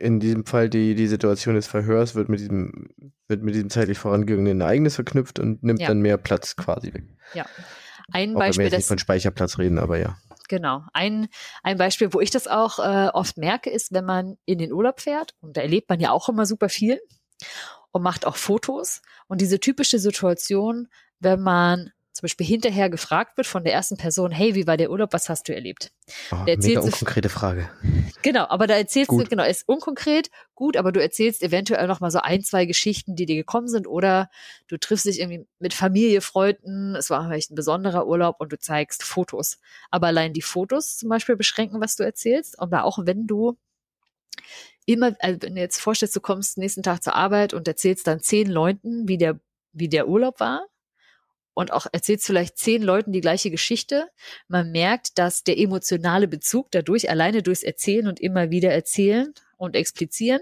in diesem Fall die, die Situation des Verhörs wird mit diesem, wird mit diesem zeitlich vorangegangenen Ereignis verknüpft und nimmt ja. dann mehr Platz quasi weg. Ja. Ein auch Beispiel. Wenn wir jetzt nicht von Speicherplatz reden, aber ja. Genau. Ein, ein Beispiel, wo ich das auch äh, oft merke, ist, wenn man in den Urlaub fährt, und da erlebt man ja auch immer super viel und macht auch Fotos. Und diese typische Situation, wenn man zum Beispiel hinterher gefragt wird von der ersten Person, hey, wie war der Urlaub, was hast du erlebt? Oh, mega unkonkrete Frage. Genau, aber da erzählst gut. du, genau, ist unkonkret, gut, aber du erzählst eventuell noch mal so ein, zwei Geschichten, die dir gekommen sind oder du triffst dich irgendwie mit Familie, Freunden, es war vielleicht ein besonderer Urlaub und du zeigst Fotos. Aber allein die Fotos zum Beispiel beschränken, was du erzählst, aber auch wenn du immer, also wenn du jetzt vorstellst, du kommst nächsten Tag zur Arbeit und erzählst dann zehn Leuten, wie der, wie der Urlaub war, und auch erzählst vielleicht zehn Leuten die gleiche Geschichte. Man merkt, dass der emotionale Bezug dadurch alleine durchs Erzählen und immer wieder erzählen und explizieren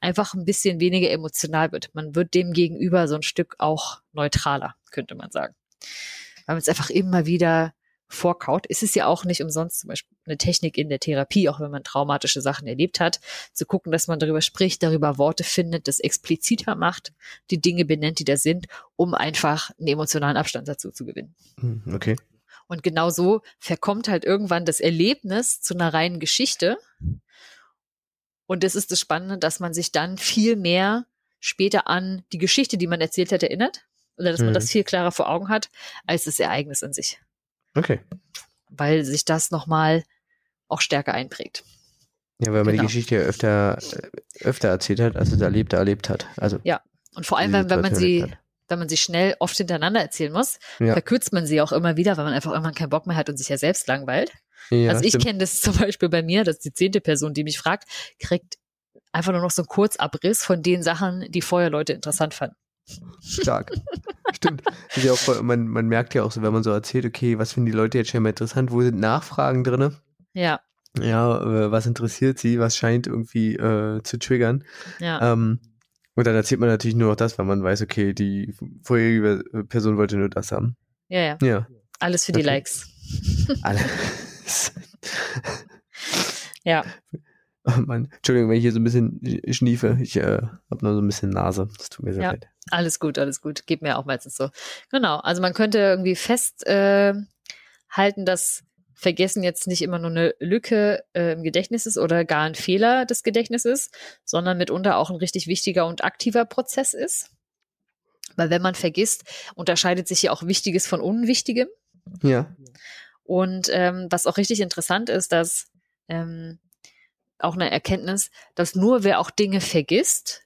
einfach ein bisschen weniger emotional wird. Man wird dem gegenüber so ein Stück auch neutraler, könnte man sagen. Weil man es einfach immer wieder vorkaut. Es ist ja auch nicht umsonst zum Beispiel eine Technik in der Therapie, auch wenn man traumatische Sachen erlebt hat, zu gucken, dass man darüber spricht, darüber Worte findet, das expliziter macht, die Dinge benennt, die da sind, um einfach einen emotionalen Abstand dazu zu gewinnen. Hm, okay. Und genau so verkommt halt irgendwann das Erlebnis zu einer reinen Geschichte. Und das ist das Spannende, dass man sich dann viel mehr später an die Geschichte, die man erzählt hat, erinnert. Oder dass man mhm. das viel klarer vor Augen hat, als das Ereignis an sich. Okay. Weil sich das nochmal auch stärker einprägt. Ja, weil man genau. die Geschichte ja öfter, öfter erzählt hat, als es erlebt, erlebt hat. Also ja, und vor allem, wenn, wenn man sie, wenn man sie schnell oft hintereinander erzählen muss, ja. verkürzt man sie auch immer wieder, weil man einfach irgendwann keinen Bock mehr hat und sich ja selbst langweilt. Ja, also ich kenne das zum Beispiel bei mir, dass die zehnte Person, die mich fragt, kriegt einfach nur noch so einen Kurzabriss von den Sachen, die vorher Leute interessant fanden. Stark. Stimmt. Ja voll, man, man merkt ja auch so, wenn man so erzählt, okay, was finden die Leute jetzt schon mal interessant, wo sind Nachfragen drin? Ja. Ja, äh, was interessiert sie, was scheint irgendwie äh, zu triggern. Ja. Ähm, und dann erzählt man natürlich nur noch das, weil man weiß, okay, die vorherige Person wollte nur das haben. Ja, ja. ja. Alles für okay. die Likes. Alles. ja. Mann. Entschuldigung, wenn ich hier so ein bisschen schniefe. Ich äh, habe nur so ein bisschen Nase. Das tut mir sehr ja, leid. Alles gut, alles gut. Geht mir auch meistens so. Genau. Also man könnte irgendwie festhalten, äh, dass Vergessen jetzt nicht immer nur eine Lücke äh, im Gedächtnis ist oder gar ein Fehler des Gedächtnisses, sondern mitunter auch ein richtig wichtiger und aktiver Prozess ist. Weil wenn man vergisst, unterscheidet sich ja auch Wichtiges von Unwichtigem. Ja. Und ähm, was auch richtig interessant ist, dass ähm, auch eine Erkenntnis, dass nur wer auch Dinge vergisst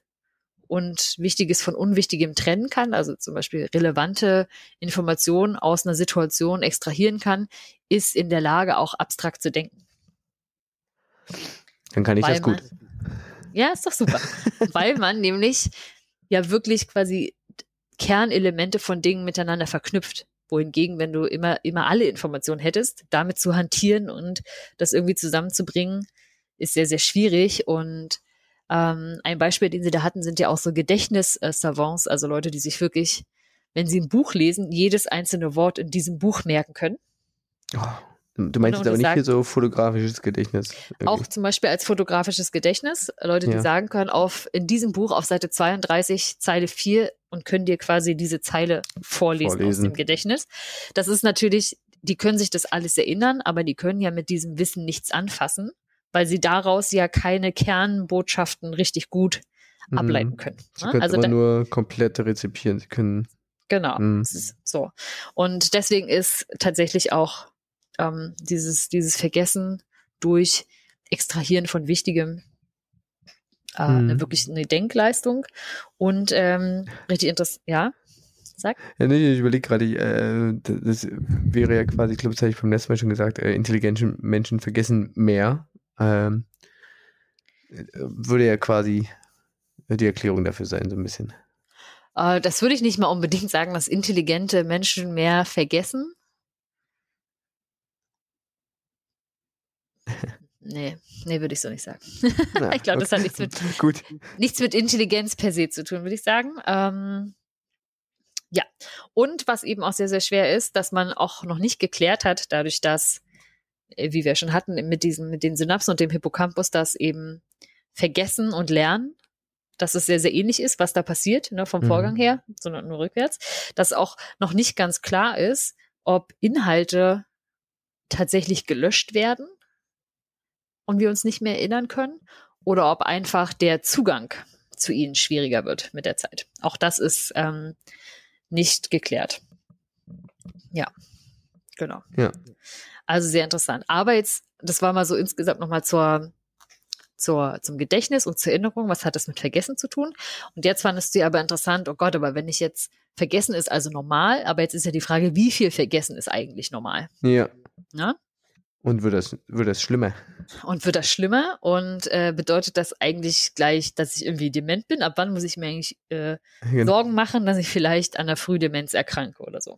und Wichtiges von Unwichtigem trennen kann, also zum Beispiel relevante Informationen aus einer Situation extrahieren kann, ist in der Lage, auch abstrakt zu denken. Dann kann ich Weil das gut. Man, ja, ist doch super. Weil man nämlich ja wirklich quasi Kernelemente von Dingen miteinander verknüpft. Wohingegen, wenn du immer, immer alle Informationen hättest, damit zu hantieren und das irgendwie zusammenzubringen, ist sehr, sehr schwierig. Und ähm, ein Beispiel, den sie da hatten, sind ja auch so Gedächtnis-Savants, also Leute, die sich wirklich, wenn sie ein Buch lesen, jedes einzelne Wort in diesem Buch merken können. Oh, du meinst jetzt aber nicht hier so fotografisches Gedächtnis. Wirklich. Auch zum Beispiel als fotografisches Gedächtnis. Leute, die ja. sagen können, auf, in diesem Buch auf Seite 32, Zeile 4 und können dir quasi diese Zeile vorlesen, vorlesen. aus dem Gedächtnis. Das ist natürlich die können sich das alles erinnern, aber die können ja mit diesem Wissen nichts anfassen, weil sie daraus ja keine Kernbotschaften richtig gut Mhm. ableiten können. Sie ne? können Also da- nur komplette rezipieren. Sie können. Genau. Mhm. So. Und deswegen ist tatsächlich auch ähm, dieses, dieses Vergessen durch Extrahieren von Wichtigem äh, Mhm. eine, wirklich eine Denkleistung. Und ähm, richtig interessant, ja, sag. Ja, nee, ich überlege gerade, äh, das wäre ja quasi, ich glaube, das habe ich beim letzten Mal schon gesagt, äh, intelligente Menschen vergessen mehr. Ähm, äh, würde ja quasi die Erklärung dafür sein, so ein bisschen. Äh, das würde ich nicht mal unbedingt sagen, dass intelligente Menschen mehr vergessen. Nee, nee, würde ich so nicht sagen. Na, Ich glaube, das hat okay. nichts mit- Gut. nichts mit Intelligenz per se zu tun, würde ich sagen. Ähm, ja, und was eben auch sehr, sehr schwer ist, dass man auch noch nicht geklärt hat, dadurch, dass, wie wir schon hatten, mit diesen, mit den Synapsen und dem Hippocampus, dass eben Vergessen und Lernen, dass es sehr, sehr ähnlich ist, was da passiert, ne, vom Mhm. Vorgang her, sondern nur rückwärts, dass auch noch nicht ganz klar ist, ob Inhalte tatsächlich gelöscht werden und wir uns nicht mehr erinnern können oder ob einfach der Zugang zu ihnen schwieriger wird mit der Zeit. Auch das ist ähm, nicht geklärt. Ja, genau. Ja. Also sehr interessant. Aber jetzt, das war mal so insgesamt nochmal zur, zur, zum Gedächtnis und zur Erinnerung. Was hat das mit Vergessen zu tun? Und jetzt fandest du ja aber interessant, oh Gott, aber wenn ich jetzt Vergessen ist also normal, aber jetzt ist ja die Frage, wie viel Vergessen ist eigentlich normal? Ja. Ne? Und wird das, wird das schlimmer? Und wird das schlimmer? Und äh, bedeutet das eigentlich gleich, dass ich irgendwie dement bin? Ab wann muss ich mir eigentlich äh, Genau. Sorgen machen, dass ich vielleicht an der Frühdemenz erkranke oder so?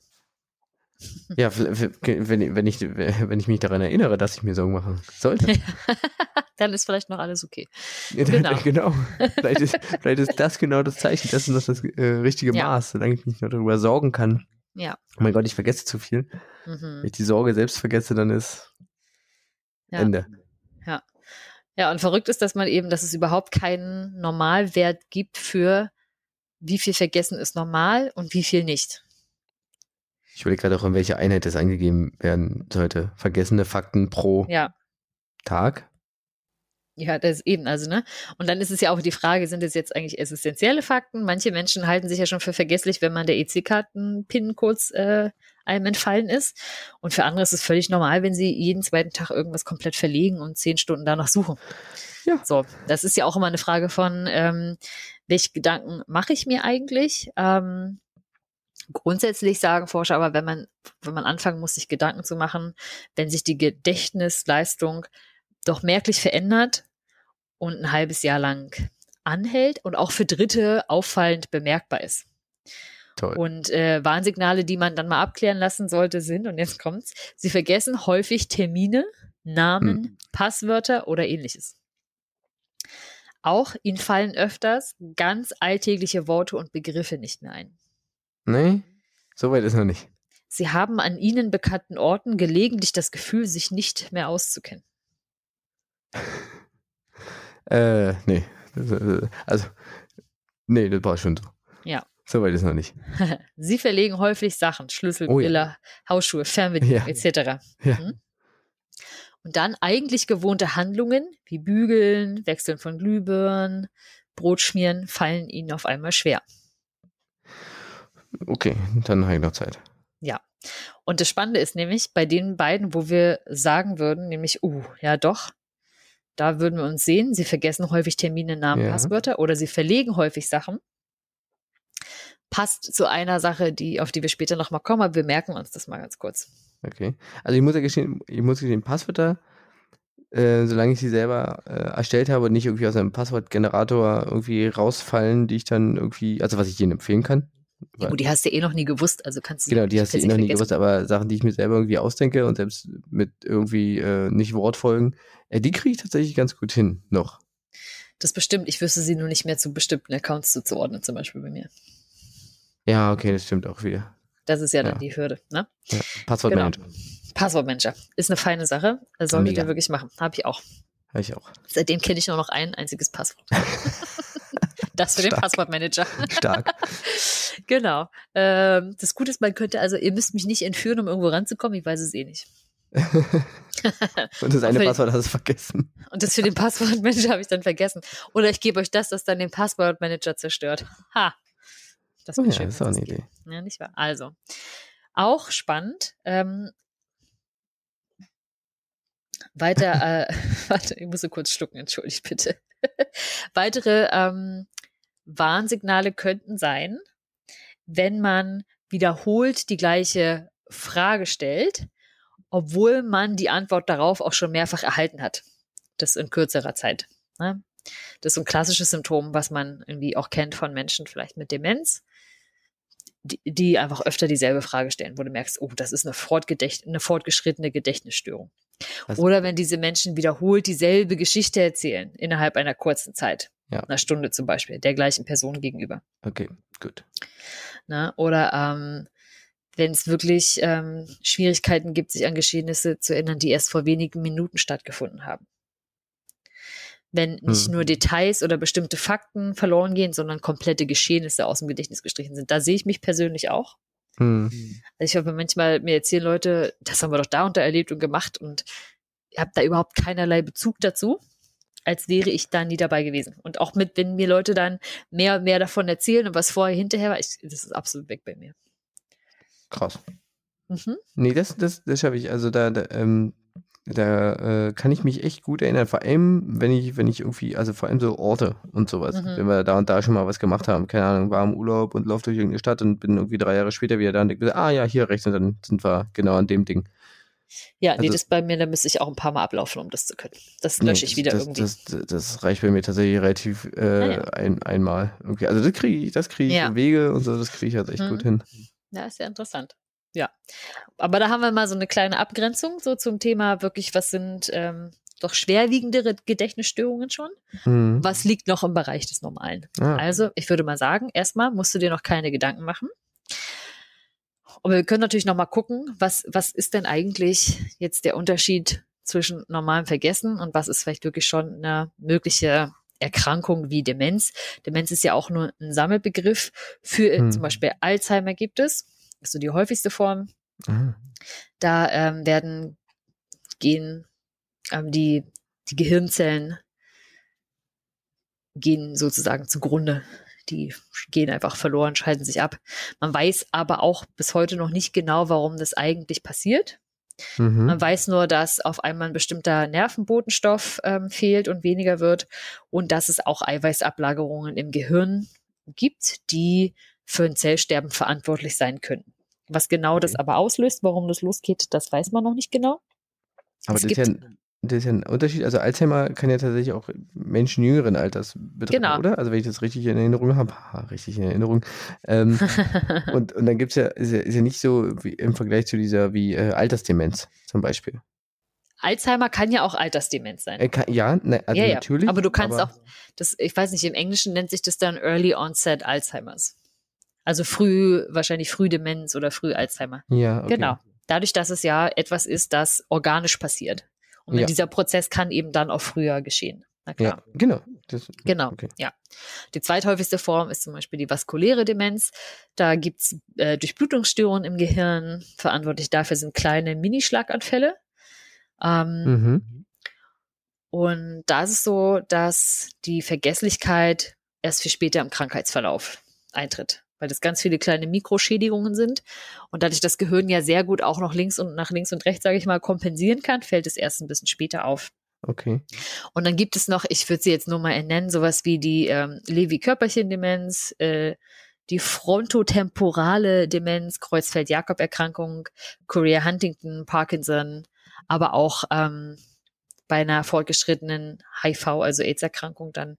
Ja, wenn, ich- wenn, ich, wenn ich mich daran erinnere, dass ich mir Sorgen machen sollte. Dann ist vielleicht noch alles okay. Ja, Genau. genau. Vielleicht, ist, vielleicht ist das genau das Zeichen. Das ist noch das äh, richtige Ja. Maß, solange ich mich noch darüber sorgen kann. Ja. Oh mein Gott, ich vergesse zu viel. Mhm. Wenn ich die Sorge selbst vergesse, dann ist Ja. Ende. Ja, und verrückt ist, dass man eben, dass es überhaupt keinen Normalwert gibt für wie viel Vergessen ist normal und wie viel nicht. Ich überlege gerade auch, in welche Einheit das angegeben werden sollte. Vergessene Fakten pro Ja, Tag. ja, das ist eben, also, ne? Und dann ist es ja auch die Frage, sind es jetzt eigentlich existenzielle Fakten? Manche Menschen halten sich ja schon für vergesslich, wenn man der EC-Karten-Pin kurz äh, einem entfallen ist. Und für andere ist es völlig normal, wenn sie jeden zweiten Tag irgendwas komplett verlegen und zehn Stunden danach suchen. Ja. So, das ist ja auch immer eine Frage von, ähm, welche Gedanken mache ich mir eigentlich? Ähm, grundsätzlich sagen Forscher, aber wenn man, wenn man anfangen muss, sich Gedanken zu machen, wenn sich die Gedächtnisleistung doch merklich verändert und ein halbes Jahr lang anhält und auch für Dritte auffallend bemerkbar ist. Toll. Und äh, Warnsignale, die man dann mal abklären lassen sollte, sind, und jetzt kommt's, sie vergessen häufig Termine, Namen, Hm. Passwörter oder ähnliches. Auch ihnen fallen öfters ganz alltägliche Worte und Begriffe nicht mehr ein. Nee, soweit ist noch nicht. Sie haben an ihnen bekannten Orten gelegentlich das Gefühl, sich nicht mehr auszukennen. Äh, nee. Also, nee, das war schon so. Ja. Soweit ist noch nicht. Sie verlegen häufig Sachen, Schlüssel, Oh ja. Brille, Hausschuhe, Fernbedienung Ja. etc. Ja. Mhm. Und dann eigentlich gewohnte Handlungen wie Bügeln, Wechseln von Glühbirnen, Brot schmieren, fallen ihnen auf einmal schwer. Okay, dann habe ich noch Zeit. Und das Spannende ist nämlich, bei den beiden, wo wir sagen würden, nämlich, uh, ja doch, da würden wir uns sehen, sie vergessen häufig Termine, Namen, Ja. Passwörter oder sie verlegen häufig Sachen. Passt zu einer Sache, die, auf die wir später nochmal kommen, aber wir merken uns das mal ganz kurz. Okay. Also ich muss ja gestehen, ich muss gestehen, Passwörter, äh, solange ich sie selber äh, erstellt habe und nicht irgendwie aus einem Passwortgenerator irgendwie rausfallen, die ich dann irgendwie, also was ich Ihnen empfehlen kann. Ja, gut, die hast du eh noch nie gewusst, also kannst du Genau, die hast du eh noch nie gewusst, aber Sachen, die ich mir selber irgendwie ausdenke und selbst mit irgendwie äh, nicht Wortfolgen, äh, die kriege ich tatsächlich ganz gut hin noch. Das bestimmt, ich wüsste sie nur nicht mehr zu bestimmten Accounts zuzuordnen, zum Beispiel bei mir. Ja, okay, das stimmt auch wieder. Das ist ja dann Ja. die Hürde, ne? Ja. Passwortmanager. Passwortmanager ist eine feine Sache. Mega. ihr wirklich machen. Habe ich auch. Habe ich auch. Seitdem kenne ich nur noch ein einziges Passwort. das für den Stark. Passwortmanager. Stark. genau. Ähm, das Gute ist, man könnte, also ihr müsst mich nicht entführen, um irgendwo ranzukommen, ich weiß es eh nicht. Und das eine Passwort hast du vergessen. Und das für den Passwortmanager habe ich dann vergessen. Oder ich gebe euch das, das dann den Passwortmanager zerstört. Ha. Das, oh ja, schön, das ist auch eine Idee. Ja, nicht wahr? Also, auch spannend. Ähm, weiter, äh, warte, ich muss so kurz schlucken, entschuldigt bitte. Weitere ähm, Warnsignale könnten sein, wenn man wiederholt die gleiche Frage stellt, obwohl man die Antwort darauf auch schon mehrfach erhalten hat. Das in kürzerer Zeit. Ne? Das ist so ein klassisches Symptom, was man irgendwie auch kennt von Menschen vielleicht mit Demenz, die, die einfach öfter dieselbe Frage stellen, wo du merkst, oh, das ist eine, eine fortgeschrittene Gedächtnisstörung. Was? Oder wenn diese Menschen wiederholt dieselbe Geschichte erzählen innerhalb einer kurzen Zeit. Ja. Einer Stunde zum Beispiel, der gleichen Person gegenüber. Okay, gut. Na, oder ähm, wenn es wirklich ähm, Schwierigkeiten gibt, sich an Geschehnisse zu erinnern, die erst vor wenigen Minuten stattgefunden haben. Wenn nicht hm. nur Details oder bestimmte Fakten verloren gehen, sondern komplette Geschehnisse aus dem Gedächtnis gestrichen sind. Da sehe ich mich persönlich auch. Hm. Also ich habe manchmal, mir erzählen Leute, das haben wir doch da und da erlebt und gemacht und ich habe da überhaupt keinerlei Bezug dazu, als wäre ich da nie dabei gewesen. Und auch mit, wenn mir Leute dann mehr und mehr davon erzählen und was vorher hinterher war, ich, das ist absolut weg bei mir. Krass. Mhm. Nee, das, das, das schaffe ich. Also da, da, ähm, da äh, kann ich mich echt gut erinnern. Vor allem, wenn ich, wenn ich irgendwie, also vor allem so Orte und sowas, mhm. wenn wir da und da schon mal was gemacht haben, keine Ahnung, war im Urlaub und laufe durch irgendeine Stadt und bin irgendwie drei Jahre später wieder da und denke, ah ja, hier rechts und dann sind wir genau an dem Ding. Ja, also, nee, das bei mir, da müsste ich auch ein paar Mal ablaufen, um das zu können. Das lösche nee, ich wieder das, irgendwie. Das, das, das, reicht bei mir tatsächlich relativ äh, ah, ja. ein, einmal. Okay, also das kriege ich, das kriege ich ja. Wege und so, das kriege ich halt echt mhm. gut hin. Ja, ist ja interessant. Ja. Aber da haben wir mal so eine kleine Abgrenzung so zum Thema wirklich, was sind ähm, doch schwerwiegendere Gedächtnisstörungen schon? Mhm. Was liegt noch im Bereich des Normalen? Ah. Also, ich würde mal sagen, erstmal musst du dir noch keine Gedanken machen. Aber wir können natürlich noch mal gucken, was, was ist denn eigentlich jetzt der Unterschied zwischen normalem Vergessen und was ist vielleicht wirklich schon eine mögliche Erkrankung wie Demenz. Demenz ist ja auch nur ein Sammelbegriff. Für hm. zum Beispiel Alzheimer gibt es ist so die häufigste Form. Mhm. Da ähm, werden gehen ähm, die, die Gehirnzellen gehen sozusagen zugrunde. Die gehen einfach verloren, schalten sich ab. Man weiß aber auch bis heute noch nicht genau, warum das eigentlich passiert. Mhm. Man weiß nur, dass auf einmal ein bestimmter Nervenbotenstoff ähm, fehlt und weniger wird und dass es auch Eiweißablagerungen im Gehirn gibt, die für ein Zellsterben verantwortlich sein können. Was genau das aber auslöst, warum das losgeht, das weiß man noch nicht genau. Aber das ist, ja das ist ja ein Unterschied. Also Alzheimer kann ja tatsächlich auch Menschen jüngeren Alters betreffen, genau. oder? Also wenn ich das richtig in Erinnerung habe, richtig in Erinnerung. Ähm, und, und dann gibt es ja ist, ja, ist ja nicht so wie, im Vergleich zu dieser wie äh, Altersdemenz zum Beispiel. Alzheimer kann ja auch Altersdemenz sein. Äh, kann, ja, ne, also ja, ja, natürlich. Aber du kannst aber auch, das, ich weiß nicht, im Englischen nennt sich das dann Early Onset Alzheimer's. Also früh, wahrscheinlich Frühdemenz oder Früh-Alzheimer. Ja, okay. Genau. Dadurch, dass es ja etwas ist, das organisch passiert. Und ja. dieser Prozess kann eben dann auch früher geschehen. Na klar. Ja, genau. Das, genau, okay. ja. Die zweithäufigste Form ist zum Beispiel die vaskuläre Demenz. Da gibt's äh, Durchblutungsstörungen im Gehirn. Verantwortlich dafür sind kleine Minischlaganfälle. Ähm, mhm. Und da ist es so, dass die Vergesslichkeit erst viel später im Krankheitsverlauf eintritt weil das ganz viele kleine Mikroschädigungen sind. Und dadurch das Gehirn ja sehr gut auch noch links und nach links und rechts, sage ich mal, kompensieren kann, fällt es erst ein bisschen später auf. Okay. Und dann gibt es noch, ich würde sie jetzt nur mal nennen, sowas wie die ähm, Lewy-Körperchen-Demenz, äh, die frontotemporale Demenz, Kreuzfeld-Jakob-Erkrankung, Korea-Huntington, Parkinson, aber auch ähm, bei einer fortgeschrittenen HIV, also AIDS-Erkrankung, dann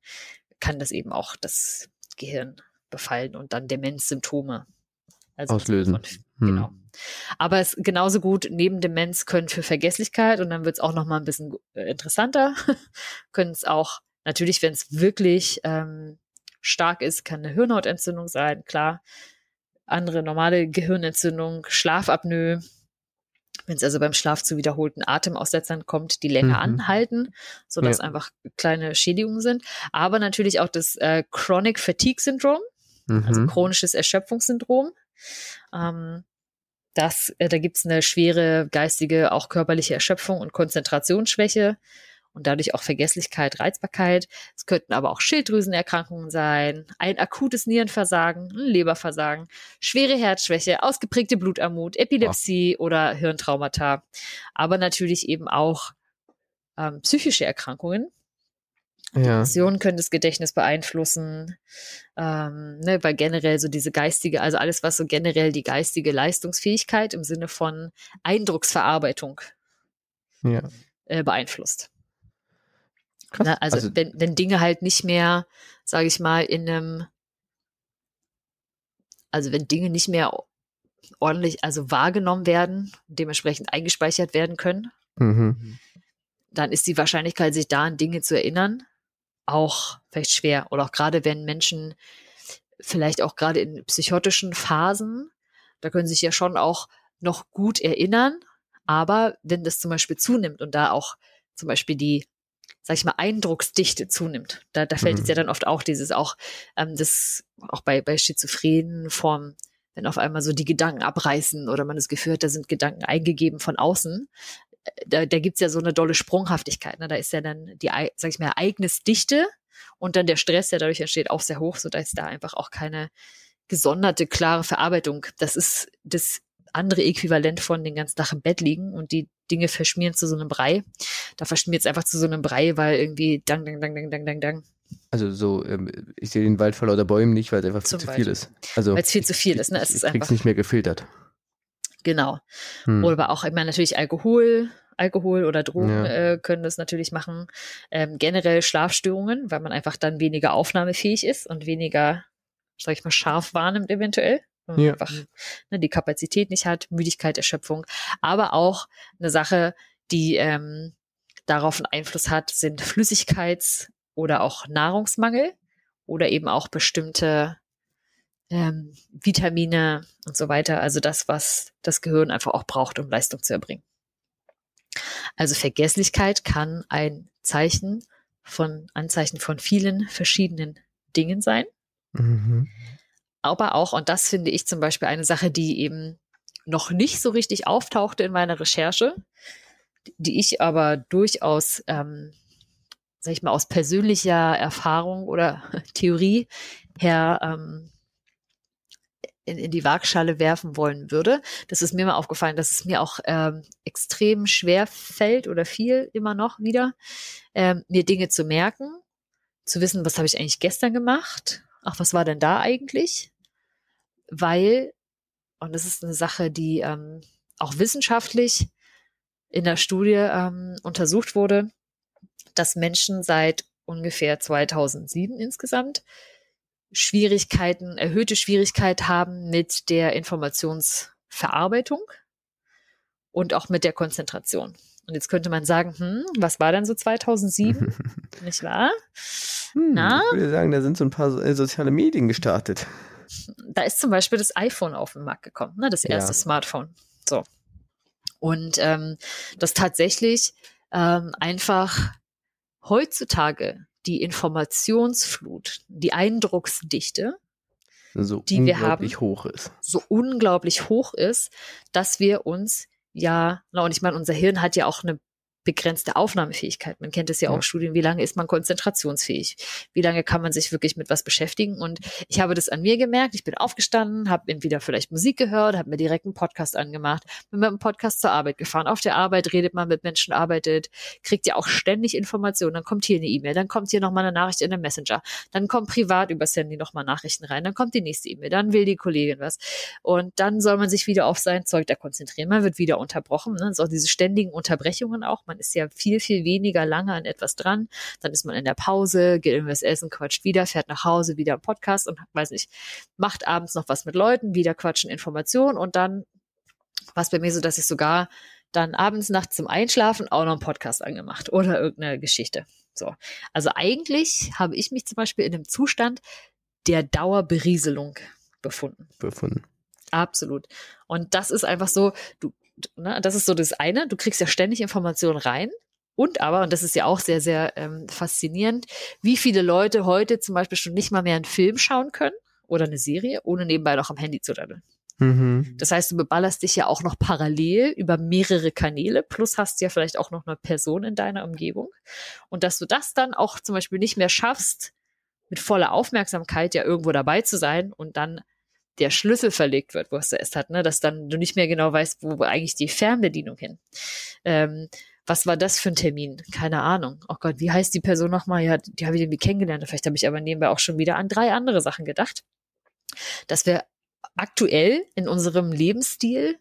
kann das eben auch das Gehirn befallen und dann Demenzsymptome also auslösen. Von, hm. Genau. Aber es genauso gut neben Demenz können für Vergesslichkeit und dann wird es auch noch mal ein bisschen äh, interessanter, können es auch natürlich, wenn es wirklich ähm, stark ist, kann eine Hirnhautentzündung sein, klar. Andere normale Gehirnentzündung, Schlafapnoe, wenn es also beim Schlaf zu wiederholten Atemaussetzern kommt, die länger mhm. anhalten, sodass ja. einfach kleine Schädigungen sind. Aber natürlich auch das äh, Chronic Fatigue Syndrome. Mhm. also chronisches Erschöpfungssyndrom. Ähm, das, äh, da gibt's eine schwere geistige, auch körperliche Erschöpfung und Konzentrationsschwäche und dadurch auch Vergesslichkeit, Reizbarkeit. Es könnten aber auch Schilddrüsenerkrankungen sein, ein akutes Nierenversagen, ein Leberversagen, schwere Herzschwäche, ausgeprägte Blutarmut, Epilepsie oder Hirntraumata. Aber natürlich eben auch ähm, psychische Erkrankungen. Ja. Depressionen können das Gedächtnis beeinflussen, ähm, ne, weil generell so diese geistige, also alles, was so generell die geistige Leistungsfähigkeit im Sinne von Eindrucksverarbeitung ja. äh, beeinflusst. Krass. Ne? Also, Also- wenn, wenn Dinge halt nicht mehr, sage ich mal, in einem, also wenn Dinge nicht mehr ordentlich, also wahrgenommen werden, dementsprechend eingespeichert werden können, Mhm. dann ist die Wahrscheinlichkeit, sich da an Dinge zu erinnern, auch vielleicht schwer. Oder auch gerade wenn Menschen vielleicht auch gerade in psychotischen Phasen, da können sie sich ja schon auch noch gut erinnern, aber wenn das zum Beispiel zunimmt und da auch zum Beispiel die, sag ich mal, Eindrucksdichte zunimmt, da, da fällt Mhm. es ja dann oft auch dieses auch, ähm, das auch bei, bei schizophrenen Formen, wenn auf einmal so die Gedanken abreißen oder man das Gefühl hat, da sind Gedanken eingegeben von außen, da, da gibt's ja so eine dolle Sprunghaftigkeit. Ne? Da ist ja dann die, sag ich mal, Ereignisdichte und dann der Stress, der dadurch entsteht, auch sehr hoch, so da ist da einfach auch keine gesonderte, klare Verarbeitung. Das ist das andere Äquivalent von den ganzen Tag im Bett liegen und die Dinge verschmieren zu so einem Brei. Da verschmiert es einfach zu so einem Brei, weil irgendwie dang, dang, dang, dang, dang, dang, dang, Also so, ähm, ich sehe den Wald vor lauter Bäumen nicht, weil es einfach viel Zum zu viel ist. Also weil es viel zu viel ist. Ne? Es ich, ist ich einfach, nicht mehr gefiltert. Genau. Hm. Oder aber auch, ich meine, natürlich Alkohol, Alkohol oder Drogen Ja. äh, können das natürlich machen. Ähm, generell Schlafstörungen, weil man einfach dann weniger aufnahmefähig ist und weniger, sag ich mal, scharf wahrnimmt eventuell. Man Ja. einfach ne, die Kapazität nicht hat, Müdigkeit, Erschöpfung. Aber auch eine Sache, die ähm, darauf einen Einfluss hat, sind Flüssigkeits- oder auch Nahrungsmangel oder eben auch bestimmte ähm, Vitamine und so weiter. Also das, was das Gehirn einfach auch braucht, um Leistung zu erbringen. Also Vergesslichkeit kann ein Zeichen von, Anzeichen von vielen verschiedenen Dingen sein. Mhm. Aber auch, und das finde ich zum Beispiel eine Sache, die eben noch nicht so richtig auftauchte in meiner Recherche, die ich aber durchaus, ähm, sag ich mal, aus persönlicher Erfahrung oder Theorie her ähm, in, in die Waagschale werfen wollen würde. Das ist mir mal aufgefallen, dass es mir auch ähm, extrem schwer fällt oder viel immer noch wieder, ähm, mir Dinge zu merken, zu wissen, was habe ich eigentlich gestern gemacht, ach, was war denn da eigentlich? Weil, und das ist eine Sache, die ähm, auch wissenschaftlich in der Studie ähm, untersucht wurde, dass Menschen seit ungefähr 2007 insgesamt Schwierigkeiten, erhöhte Schwierigkeit haben mit der Informationsverarbeitung und auch mit der Konzentration. Und jetzt könnte man sagen, hm, was war denn so 2007, nicht wahr? Hm, Na? Ich würde sagen, da sind so ein paar äh, soziale Medien gestartet. Da ist zum Beispiel das iPhone auf den Markt gekommen, ne, das erste Ja. Smartphone. So. Und ähm, das tatsächlich ähm, einfach heutzutage die Informationsflut, die Eindrucksdichte So Die wir unglaublich hoch ist. so unglaublich hoch ist, dass wir uns ja, na, und ich meine, unser Hirn hat ja auch eine begrenzte Aufnahmefähigkeit. Man kennt es ja, Ja. auch Studien, wie lange ist man konzentrationsfähig? Wie lange kann man sich wirklich mit was beschäftigen? Und ich habe das an mir gemerkt. Ich bin aufgestanden, habe entweder vielleicht Musik gehört, habe mir direkt einen Podcast angemacht, bin mit dem Podcast zur Arbeit gefahren. Auf der Arbeit redet man mit Menschen, arbeitet, kriegt ja auch ständig Informationen. Dann kommt hier eine E-Mail, dann kommt hier nochmal eine Nachricht in den Messenger, dann kommt privat übers Handy nochmal Nachrichten rein, dann kommt die nächste E-Mail, dann will die Kollegin was. Und dann soll man sich wieder auf sein Zeug da konzentrieren. Man wird wieder unterbrochen. Ne? So diese ständigen Unterbrechungen auch. Man ist ja viel, viel weniger lange an etwas dran. Dann ist man in der Pause, geht irgendwas essen, quatscht wieder, fährt nach Hause, wieder im Podcast und weiß nicht, macht abends noch was mit Leuten, wieder quatschen Informationen und dann war es bei mir so, dass ich sogar dann abends, nachts zum Einschlafen auch noch einen Podcast angemacht oder irgendeine Geschichte. So. Also eigentlich habe ich mich zum Beispiel in einem Zustand der Dauerberieselung befunden. befunden. Absolut. Und das ist einfach so, du, ne, das ist so das eine, du kriegst ja ständig Informationen rein. Und aber, und das ist ja auch sehr, sehr ähm, faszinierend, wie viele Leute heute zum Beispiel schon nicht mal mehr einen Film schauen können oder eine Serie, ohne nebenbei noch am Handy zu daddeln. Mhm. Das heißt, du beballerst dich ja auch noch parallel über mehrere Kanäle, plus hast ja vielleicht auch noch eine Person in deiner Umgebung. Und dass du das dann auch zum Beispiel nicht mehr schaffst, mit voller Aufmerksamkeit ja irgendwo dabei zu sein und dann der Schlüssel verlegt wird, wo es zuerst hat, ne? dass dann du nicht mehr genau weißt, wo eigentlich die Fernbedienung hin. Ähm, was war das für ein Termin? Keine Ahnung. Oh Gott, wie heißt die Person nochmal? Ja, die habe ich irgendwie kennengelernt. Vielleicht habe ich aber nebenbei auch schon wieder an drei andere Sachen gedacht. Dass wir aktuell in unserem Lebensstil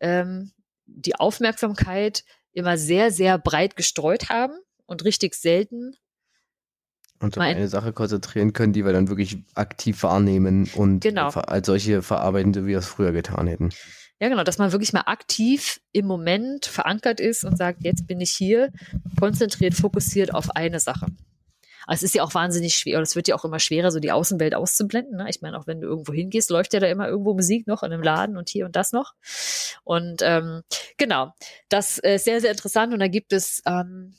ähm, die Aufmerksamkeit immer sehr, sehr breit gestreut haben und richtig selten Und auf eine Sache konzentrieren können, die wir dann wirklich aktiv wahrnehmen und Genau. als solche verarbeiten, so wie wir es früher getan hätten. Ja, genau, dass man wirklich mal aktiv im Moment verankert ist und sagt, jetzt bin ich hier, konzentriert, fokussiert auf eine Sache. Also es ist ja auch wahnsinnig schwer, oder es wird ja auch immer schwerer, so die Außenwelt auszublenden. Ne? Ich meine, auch wenn du irgendwo hingehst, läuft ja da immer irgendwo Musik noch in einem Laden und hier und das noch. Und ähm, genau, das ist sehr, sehr interessant. Und da gibt es ähm,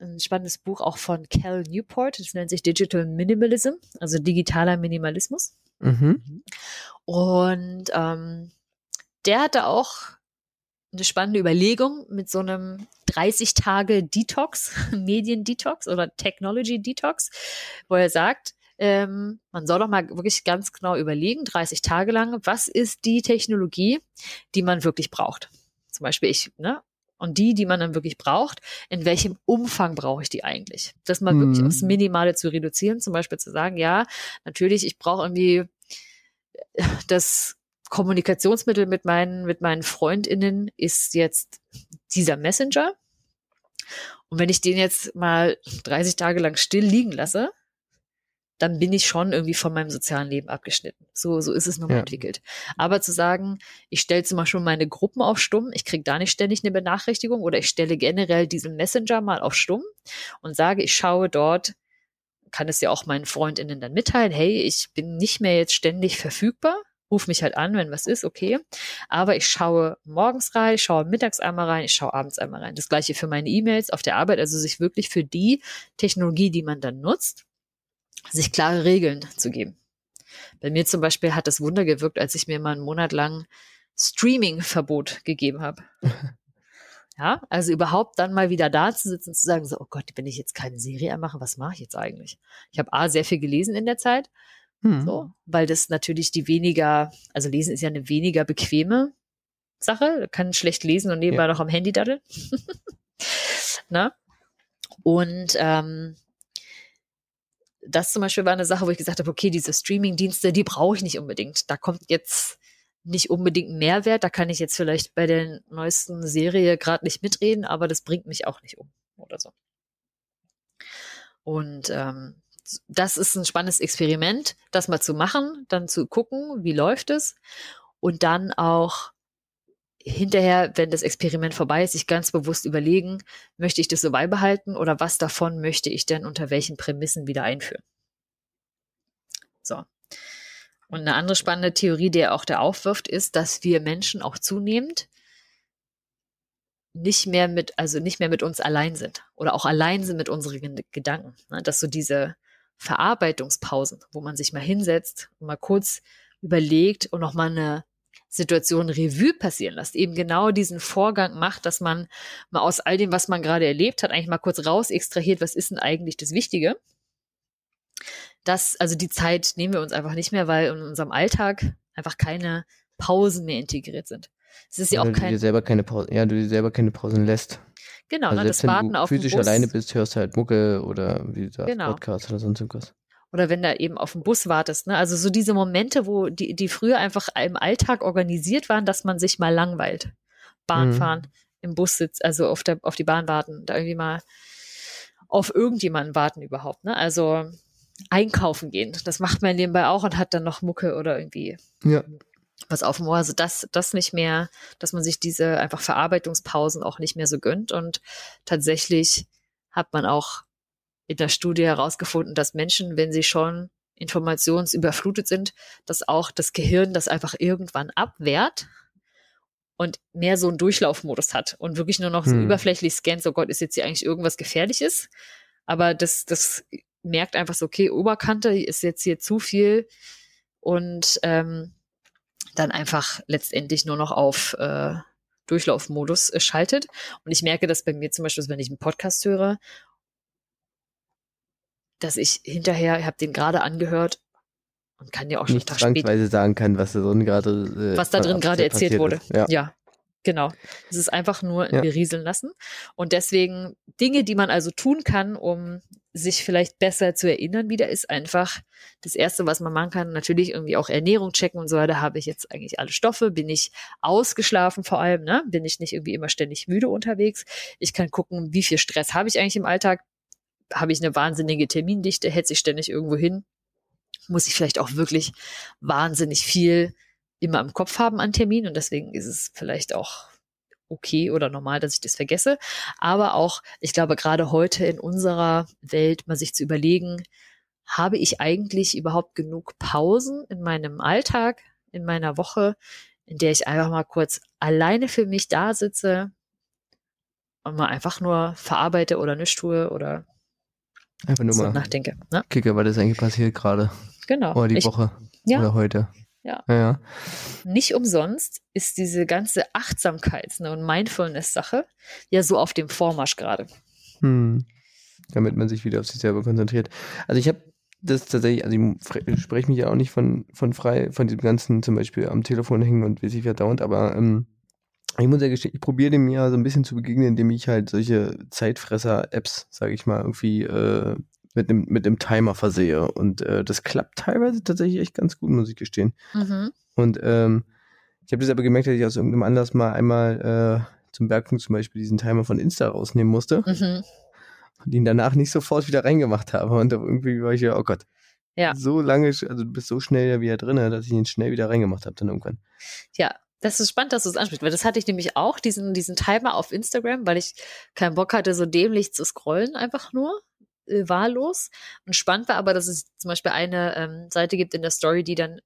ein spannendes Buch auch von Cal Newport, das nennt sich Digital Minimalism, also digitaler Minimalismus. Mhm. Und ähm, der hatte auch eine spannende Überlegung mit so einem 30 Tage Detox, Medien-Detox oder Technology-Detox, wo er sagt, ähm, man soll doch mal wirklich ganz genau überlegen, 30 Tage lang, was ist die Technologie, die man wirklich braucht. Zum Beispiel ich, ne? Und die, die man dann wirklich braucht, in welchem Umfang brauche ich die eigentlich? Das mal wirklich Mhm. aufs Minimale zu reduzieren, zum Beispiel zu sagen, ja, natürlich, ich brauche irgendwie das Kommunikationsmittel mit meinen, mit meinen FreundInnen ist jetzt dieser Messenger. Und wenn ich den jetzt mal 30 Tage lang still liegen lasse, dann bin ich schon irgendwie von meinem sozialen Leben abgeschnitten. So, so ist es nun mal Ja. entwickelt. Aber zu sagen, ich stelle zum Beispiel meine Gruppen auf stumm, ich kriege da nicht ständig eine Benachrichtigung oder ich stelle generell diesen Messenger mal auf stumm und sage, ich schaue dort, kann es ja auch meinen FreundInnen dann mitteilen, hey, ich bin nicht mehr jetzt ständig verfügbar, ruf mich halt an, wenn was ist, okay. Aber ich schaue morgens rein, ich schaue mittags einmal rein, ich schaue abends einmal rein. Das gleiche für meine E-Mails auf der Arbeit, also sich wirklich für die Technologie, die man dann nutzt, sich klare Regeln zu geben. Bei mir zum Beispiel hat das Wunder gewirkt, als ich mir mal einen Monat lang Streaming-Verbot gegeben habe. Ja, also überhaupt dann mal wieder da zu sitzen und zu sagen, so, oh Gott, wenn ich jetzt keine Serie mache, was mache ich jetzt eigentlich? Ich habe A, sehr viel gelesen in der Zeit, Hm. so, weil das natürlich die weniger, also lesen ist ja eine weniger bequeme Sache, kann schlecht lesen und nebenbei Ja. noch am Handy daddeln. ne? Und ähm, das zum Beispiel war eine Sache, wo ich gesagt habe, okay, diese Streaming-Dienste, die brauche ich nicht unbedingt. Da kommt jetzt nicht unbedingt Mehrwert. Da kann ich jetzt vielleicht bei der neuesten Serie gerade nicht mitreden, aber das bringt mich auch nicht um oder so. Und ähm, das ist ein spannendes Experiment, das mal zu machen, dann zu gucken, wie läuft es und dann auch hinterher, wenn das Experiment vorbei ist, sich ganz bewusst überlegen, möchte ich das so beibehalten oder was davon möchte ich denn unter welchen Prämissen wieder einführen. So. Und eine andere spannende Theorie, die er auch da aufwirft, ist, dass wir Menschen auch zunehmend nicht mehr mit, also nicht mehr mit uns allein sind oder auch allein sind mit unseren Ged- Gedanken. Ne? Dass so diese Verarbeitungspausen, wo man sich mal hinsetzt und mal kurz überlegt und nochmal eine Situation Revue passieren lässt, eben genau diesen Vorgang macht, dass man mal aus all dem, was man gerade erlebt hat, eigentlich mal kurz raus extrahiert, was ist denn eigentlich das Wichtige? Das, also die Zeit nehmen wir uns einfach nicht mehr, weil in unserem Alltag einfach keine Pausen mehr integriert sind. Es ist ja Weil auch du dir kein, selber keine Pause, ja, du dir selber keine Pausen lässt. genau, also ne, das Warten du auf physisch alleine bist, hörst du halt Mucke oder wie du sagst, Genau. Podcast oder sonst irgendwas. Oder wenn da eben auf den Bus wartest. Ne? Also so diese Momente, wo die, die früher einfach im Alltag organisiert waren, dass man sich mal langweilt. Bahn Mhm. fahren, im Bus sitzt, also auf, der, auf die Bahn warten, da irgendwie mal auf irgendjemanden warten überhaupt. Ne? Also einkaufen gehen, das macht man nebenbei auch und hat dann noch Mucke oder irgendwie Ja. was auf dem Ohr. Also das, das nicht mehr, dass man sich diese einfach Verarbeitungspausen auch nicht mehr so gönnt. Und tatsächlich hat man auch in der Studie herausgefunden, dass Menschen, wenn sie schon informationsüberflutet sind, dass auch das Gehirn das einfach irgendwann abwehrt und mehr so einen Durchlaufmodus hat und wirklich nur noch so Hm. überflächlich scannt, so Gott, ist jetzt hier eigentlich irgendwas Gefährliches? Aber das, das merkt einfach so, okay, Oberkante ist jetzt hier zu viel und ähm, dann einfach letztendlich nur noch auf äh, Durchlaufmodus äh, schaltet. Und ich merke das bei mir zum Beispiel, wenn ich einen Podcast höre, dass ich hinterher, ich habe den gerade angehört und kann ja auch schon Nicht zwangsweise sagen kann, was da drin gerade äh, was da drin gerade erzählt wurde. Ja. ja. Genau. Es ist einfach nur Ja. berieseln lassen. Und deswegen Dinge, die man also tun kann, um sich vielleicht besser zu erinnern wieder, ist einfach das Erste, was man machen kann, natürlich irgendwie auch Ernährung checken und so weiter. Habe ich jetzt eigentlich alle Stoffe? Bin ich ausgeschlafen vor allem? Ne? Bin ich nicht irgendwie immer ständig müde unterwegs? Ich kann gucken, wie viel Stress habe ich eigentlich im Alltag? Habe ich eine wahnsinnige Termindichte? Hetze ich ständig irgendwo hin? Muss ich vielleicht auch wirklich wahnsinnig viel immer im Kopf haben an Terminen und deswegen ist es vielleicht auch okay oder normal, dass ich das vergesse. Aber auch, ich glaube, gerade heute in unserer Welt mal sich zu überlegen, habe ich eigentlich überhaupt genug Pausen in meinem Alltag, in meiner Woche, in der ich einfach mal kurz alleine für mich da sitze und mal einfach nur verarbeite oder nichts tue oder Einfach nur so mal nachdenke. Ne? Kicker, was ist eigentlich passiert gerade? Genau. Oder die ich, Woche. ja. Oder heute. Ja. ja. ja. nicht umsonst ist diese ganze Achtsamkeits- ne, und Mindfulness-Sache ja so auf dem Vormarsch gerade. Hm. Damit man sich wieder auf sich selber konzentriert. Also ich habe das tatsächlich, also ich spreche mich ja auch nicht von, von frei, von diesem ganzen zum Beispiel am Telefon hängen und wie sich verdauert, aber ähm, ich muss ja gestehen, ich probiere dem ja so ein bisschen zu begegnen, indem ich halt solche Zeitfresser-Apps, sage ich mal, irgendwie äh, mit einem mit einem Timer versehe. Und äh, das klappt teilweise tatsächlich echt ganz gut, muss ich gestehen. Mhm. Und ähm, ich habe das aber gemerkt, dass ich aus irgendeinem Anlass mal einmal äh, zum Bergpunkt zum Beispiel diesen Timer von Insta rausnehmen musste Mhm. und ihn danach nicht sofort wieder reingemacht habe. Und irgendwie war ich ja, oh Gott. Ja. So lange, also du bist so schnell ja wieder drin, dass ich ihn schnell wieder reingemacht habe dann irgendwann. Ja, das ist spannend, dass du es ansprichst, weil das hatte ich nämlich auch, diesen, diesen Timer auf Instagram, weil ich keinen Bock hatte, so dämlich zu scrollen, einfach nur äh, wahllos. Und spannend war aber, dass es zum Beispiel eine ähm, Seite gibt in der Story, die dann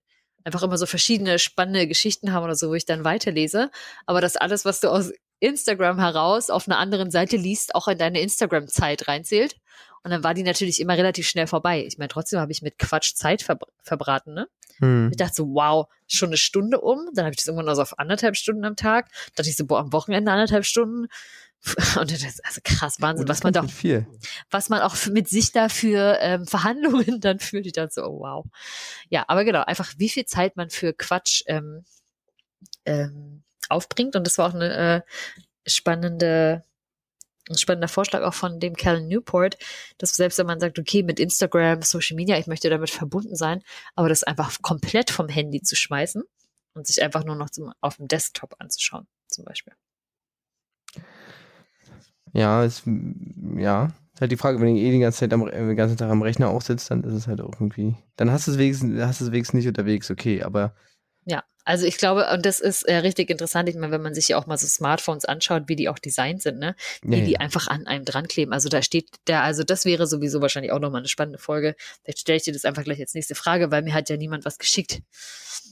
einfach immer so verschiedene spannende Geschichten haben oder so, wo ich dann weiterlese. Aber dass alles, was du aus Instagram heraus auf einer anderen Seite liest, auch in deine Instagram-Zeit reinzählt. Und dann war die natürlich immer relativ schnell vorbei. Ich meine, trotzdem habe ich mit Quatsch Zeit verbr verbraten, ne? Hm. Ich dachte so, wow, schon eine Stunde um. Dann habe ich das irgendwann noch so auf anderthalb Stunden am Tag. Dann dachte ich so, boah, am Wochenende anderthalb Stunden. Und das ist also krass, Wahnsinn, was man doch, viel. was man auch mit sich da für ähm, Verhandlungen dann führt. Ich dachte so, oh, wow. Ja, aber genau, einfach wie viel Zeit man für Quatsch ähm, ähm, aufbringt. Und das war auch eine äh, spannende, ein spannender Vorschlag auch von dem in Newport, dass selbst wenn man sagt, okay, mit Instagram, Social Media, ich möchte damit verbunden sein, aber das einfach komplett vom Handy zu schmeißen und sich einfach nur noch zum, auf dem Desktop anzuschauen, zum Beispiel. Ja, ist, ja. Ist halt die Frage, wenn du eh die ganze Zeit am, äh, den ganzen Tag am Rechner auch sitzt, dann ist es halt auch irgendwie. Dann hast du es wenigstens, hast du es wenigstens nicht unterwegs, okay, aber Ja, also ich glaube, und das ist äh, richtig interessant, ich meine, wenn man sich ja auch mal so Smartphones anschaut, wie die auch designt sind, ne? Wie ja, die ja. einfach an einem dran kleben. Also da steht der, also das wäre sowieso wahrscheinlich auch nochmal eine spannende Folge. Vielleicht stelle ich dir das einfach gleich als nächste Frage, weil mir hat ja niemand was geschickt.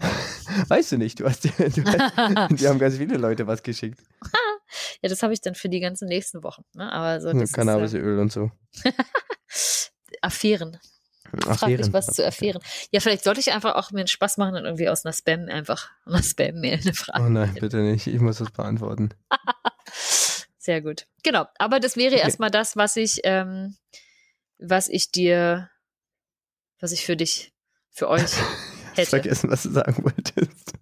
Weißt du nicht, du hast, du hast die haben ganz viele Leute was geschickt. Ja, das habe ich dann für die ganzen nächsten Wochen. Ne? Aber so das ist, Cannabisöl und so. äh, Affären. Frag mich was zu Affären. Ja, vielleicht sollte ich einfach auch mir einen Spaß machen und irgendwie aus einer Spam einfach einer Spam-Mail eine Frage. Oh nein, bitte nicht. Ich muss das beantworten. Sehr gut. Genau. Aber das wäre Okay. erstmal das, was ich, ähm, was ich dir, was ich für dich, für euch hätte. vergessen, was du sagen wolltest.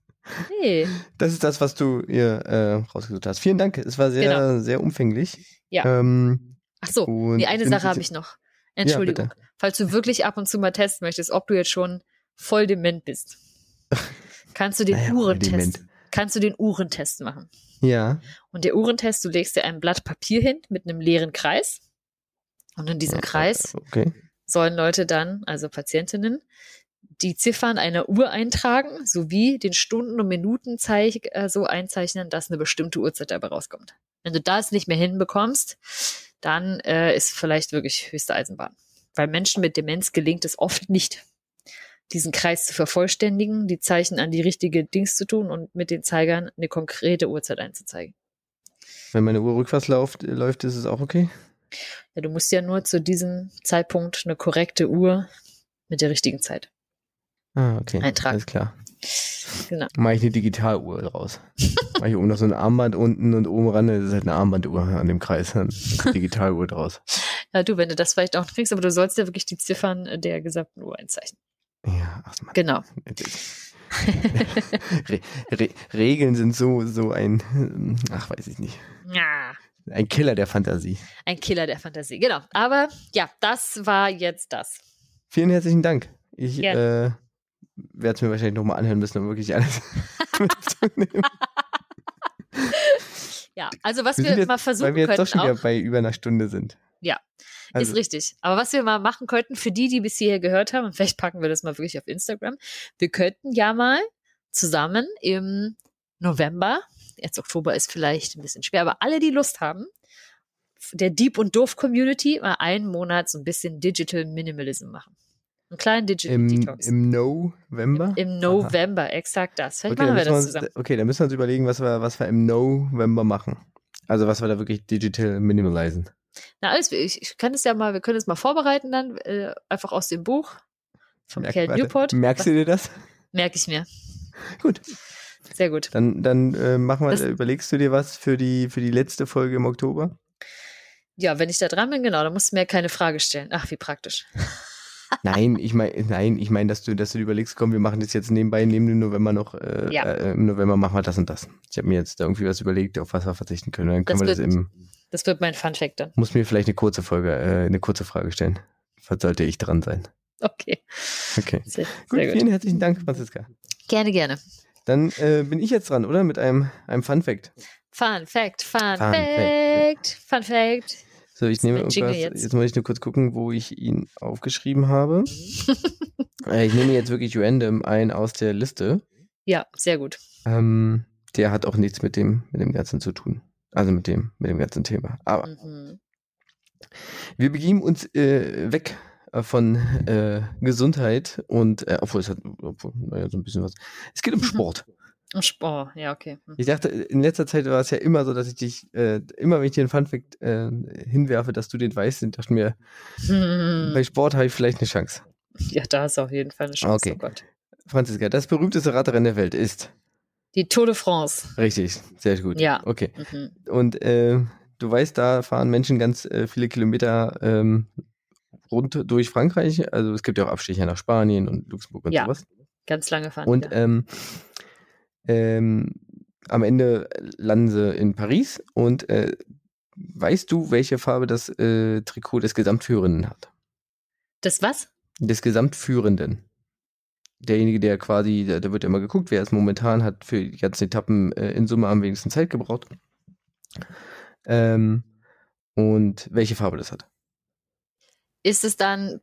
Nee. Das ist das, was du ihr äh, rausgesucht hast. Vielen Dank. Es war sehr, Genau. sehr umfänglich. Ja. Ähm, Ach so. Nee, eine Sache habe ich noch. Entschuldigung. bitte. Falls du wirklich ab und zu mal testen möchtest, ob du jetzt schon voll dement bist, kannst du den Naja, Uhrentest, kannst du den Uhrentest machen. Ja. Und der Uhrentest, du legst dir ein Blatt Papier hin mit einem leeren Kreis. Und in diesem Kreis Okay. sollen Leute dann, also Patientinnen, die Ziffern einer Uhr eintragen, sowie den Stunden- und Minutenzeig äh, so einzeichnen, dass eine bestimmte Uhrzeit dabei rauskommt. Wenn du das nicht mehr hinbekommst, dann äh, ist vielleicht wirklich höchste Eisenbahn. Weil Menschen mit Demenz gelingt es oft nicht, diesen Kreis zu vervollständigen, die Zeichen an die richtige Dings zu tun und mit den Zeigern eine konkrete Uhrzeit einzuzeigen. Wenn meine Uhr rückwärts läuft, läuft, ist es auch okay? Ja, du musst ja nur zu diesem Zeitpunkt eine korrekte Uhr mit der richtigen Zeit. Ah, okay. Eintragen. Alles klar. Genau. Mache ich eine Digitaluhr draus. Mache ich oben noch so ein Armband unten und oben ran ist halt eine Armbanduhr an dem Kreis. Dann Digitaluhr draus. Ja, du, wenn du das vielleicht auch kriegst, aber du sollst ja wirklich die Ziffern der gesamten Uhr einzeichnen. Ja, ach man. Genau. Re Re Regeln sind so, so ein, ach weiß ich nicht. Ja. Ein Killer der Fantasie. Ein Killer der Fantasie, genau. Aber ja, das war jetzt das. Vielen herzlichen Dank. Ich äh, Gerne. Werde es mir wahrscheinlich nochmal anhören müssen, um wirklich alles mitzunehmen. Ja, also was Wir wir, jetzt- mal versuchen Weil wir jetzt doch könnten schon wieder bei über einer Stunde sind. Ja, Also, ist richtig. Aber was wir mal machen könnten, für die, die bis hierher gehört haben, und vielleicht packen wir das mal wirklich auf Instagram, wir könnten ja mal zusammen im November, jetzt Oktober ist vielleicht ein bisschen schwer, aber alle, die Lust haben, der Deep und Doof Community mal einen Monat so ein bisschen Digital Minimalism machen. Einen kleinen Digital im, Detox. im November? Im November, exakt das. Vielleicht Okay, machen wir wir das uns, zusammen. okay, dann müssen wir uns überlegen, was wir, was wir im November machen. Also was wir da wirklich digital minimalisen. Na, alles, ich, ich kann es ja mal, wir können es mal vorbereiten dann, äh, einfach aus dem Buch von Merk- Cal Newport. Merkst du dir das? Merke ich mir. Gut. Sehr gut. Dann, dann äh, mach mal, Das- äh, überlegst du dir was für die, für die letzte Folge im Oktober? Ja, wenn ich da dran bin, genau, dann musst du mir keine Frage stellen. Ach, wie praktisch. Nein, ich meine, nein, ich meine, dass du, dass du dir überlegst, komm, wir machen das jetzt nebenbei, neben dem November noch, äh, Ja. äh, im November machen wir das und das. Ich habe mir jetzt da irgendwie was überlegt, auf was wir verzichten können. Dann können Das wir das wird- im, Das wird mein Fun Fact dann. muss mir vielleicht eine kurze Folge, äh, eine kurze Frage stellen. Was sollte ich dran sein? Okay. Okay. Sehr, Gut, sehr gut. vielen herzlichen Dank, Franziska. Gerne, gerne. Dann äh, bin ich jetzt dran, oder? Mit einem, einem Fun Fact. Fun Fact, Fun, Fun Fact, Fun Fact. So, ich nehme irgendwas, jetzt. jetzt. muss ich nur kurz gucken, wo ich ihn aufgeschrieben habe. äh, ich nehme jetzt wirklich random einen aus der Liste. Ja, sehr gut. Ähm, der hat auch nichts mit dem, mit dem Ganzen zu tun. Also mit dem, mit dem ganzen Thema. Aber Mhm. wir begeben uns äh, weg äh, von äh, Gesundheit und, äh, obwohl es hat, obwohl, naja, so ein bisschen was. Es geht um Sport. Sport, ja, okay. Hm. Ich dachte, in letzter Zeit war es ja immer so, dass ich dich, äh, immer wenn ich dir einen Funfact äh, hinwerfe, dass du den weißt, und dachte mir, Hm. bei Sport habe ich vielleicht eine Chance. Ja, da ist auf jeden Fall eine Chance. Okay. Oh Gott. Franziska, das berühmteste Radrennen der Welt ist. Die Tour de France. Richtig, sehr gut. Ja. Okay. Mhm. Und äh, du weißt, da fahren Menschen ganz äh, viele Kilometer ähm, rund durch Frankreich. Also es gibt ja auch Abstecher nach Spanien und Luxemburg und Ja. sowas. Ganz lange fahren. Und ähm, ähm, am Ende landen sie in Paris. Und äh, weißt du, welche Farbe das äh, Trikot des Gesamtführenden hat? das was? Des Gesamtführenden. Derjenige, der quasi, da, da wird ja immer geguckt, wer es momentan hat für die ganzen Etappen äh, in Summe am wenigsten Zeit gebraucht. Ähm, und welche Farbe das hat. Ist es dann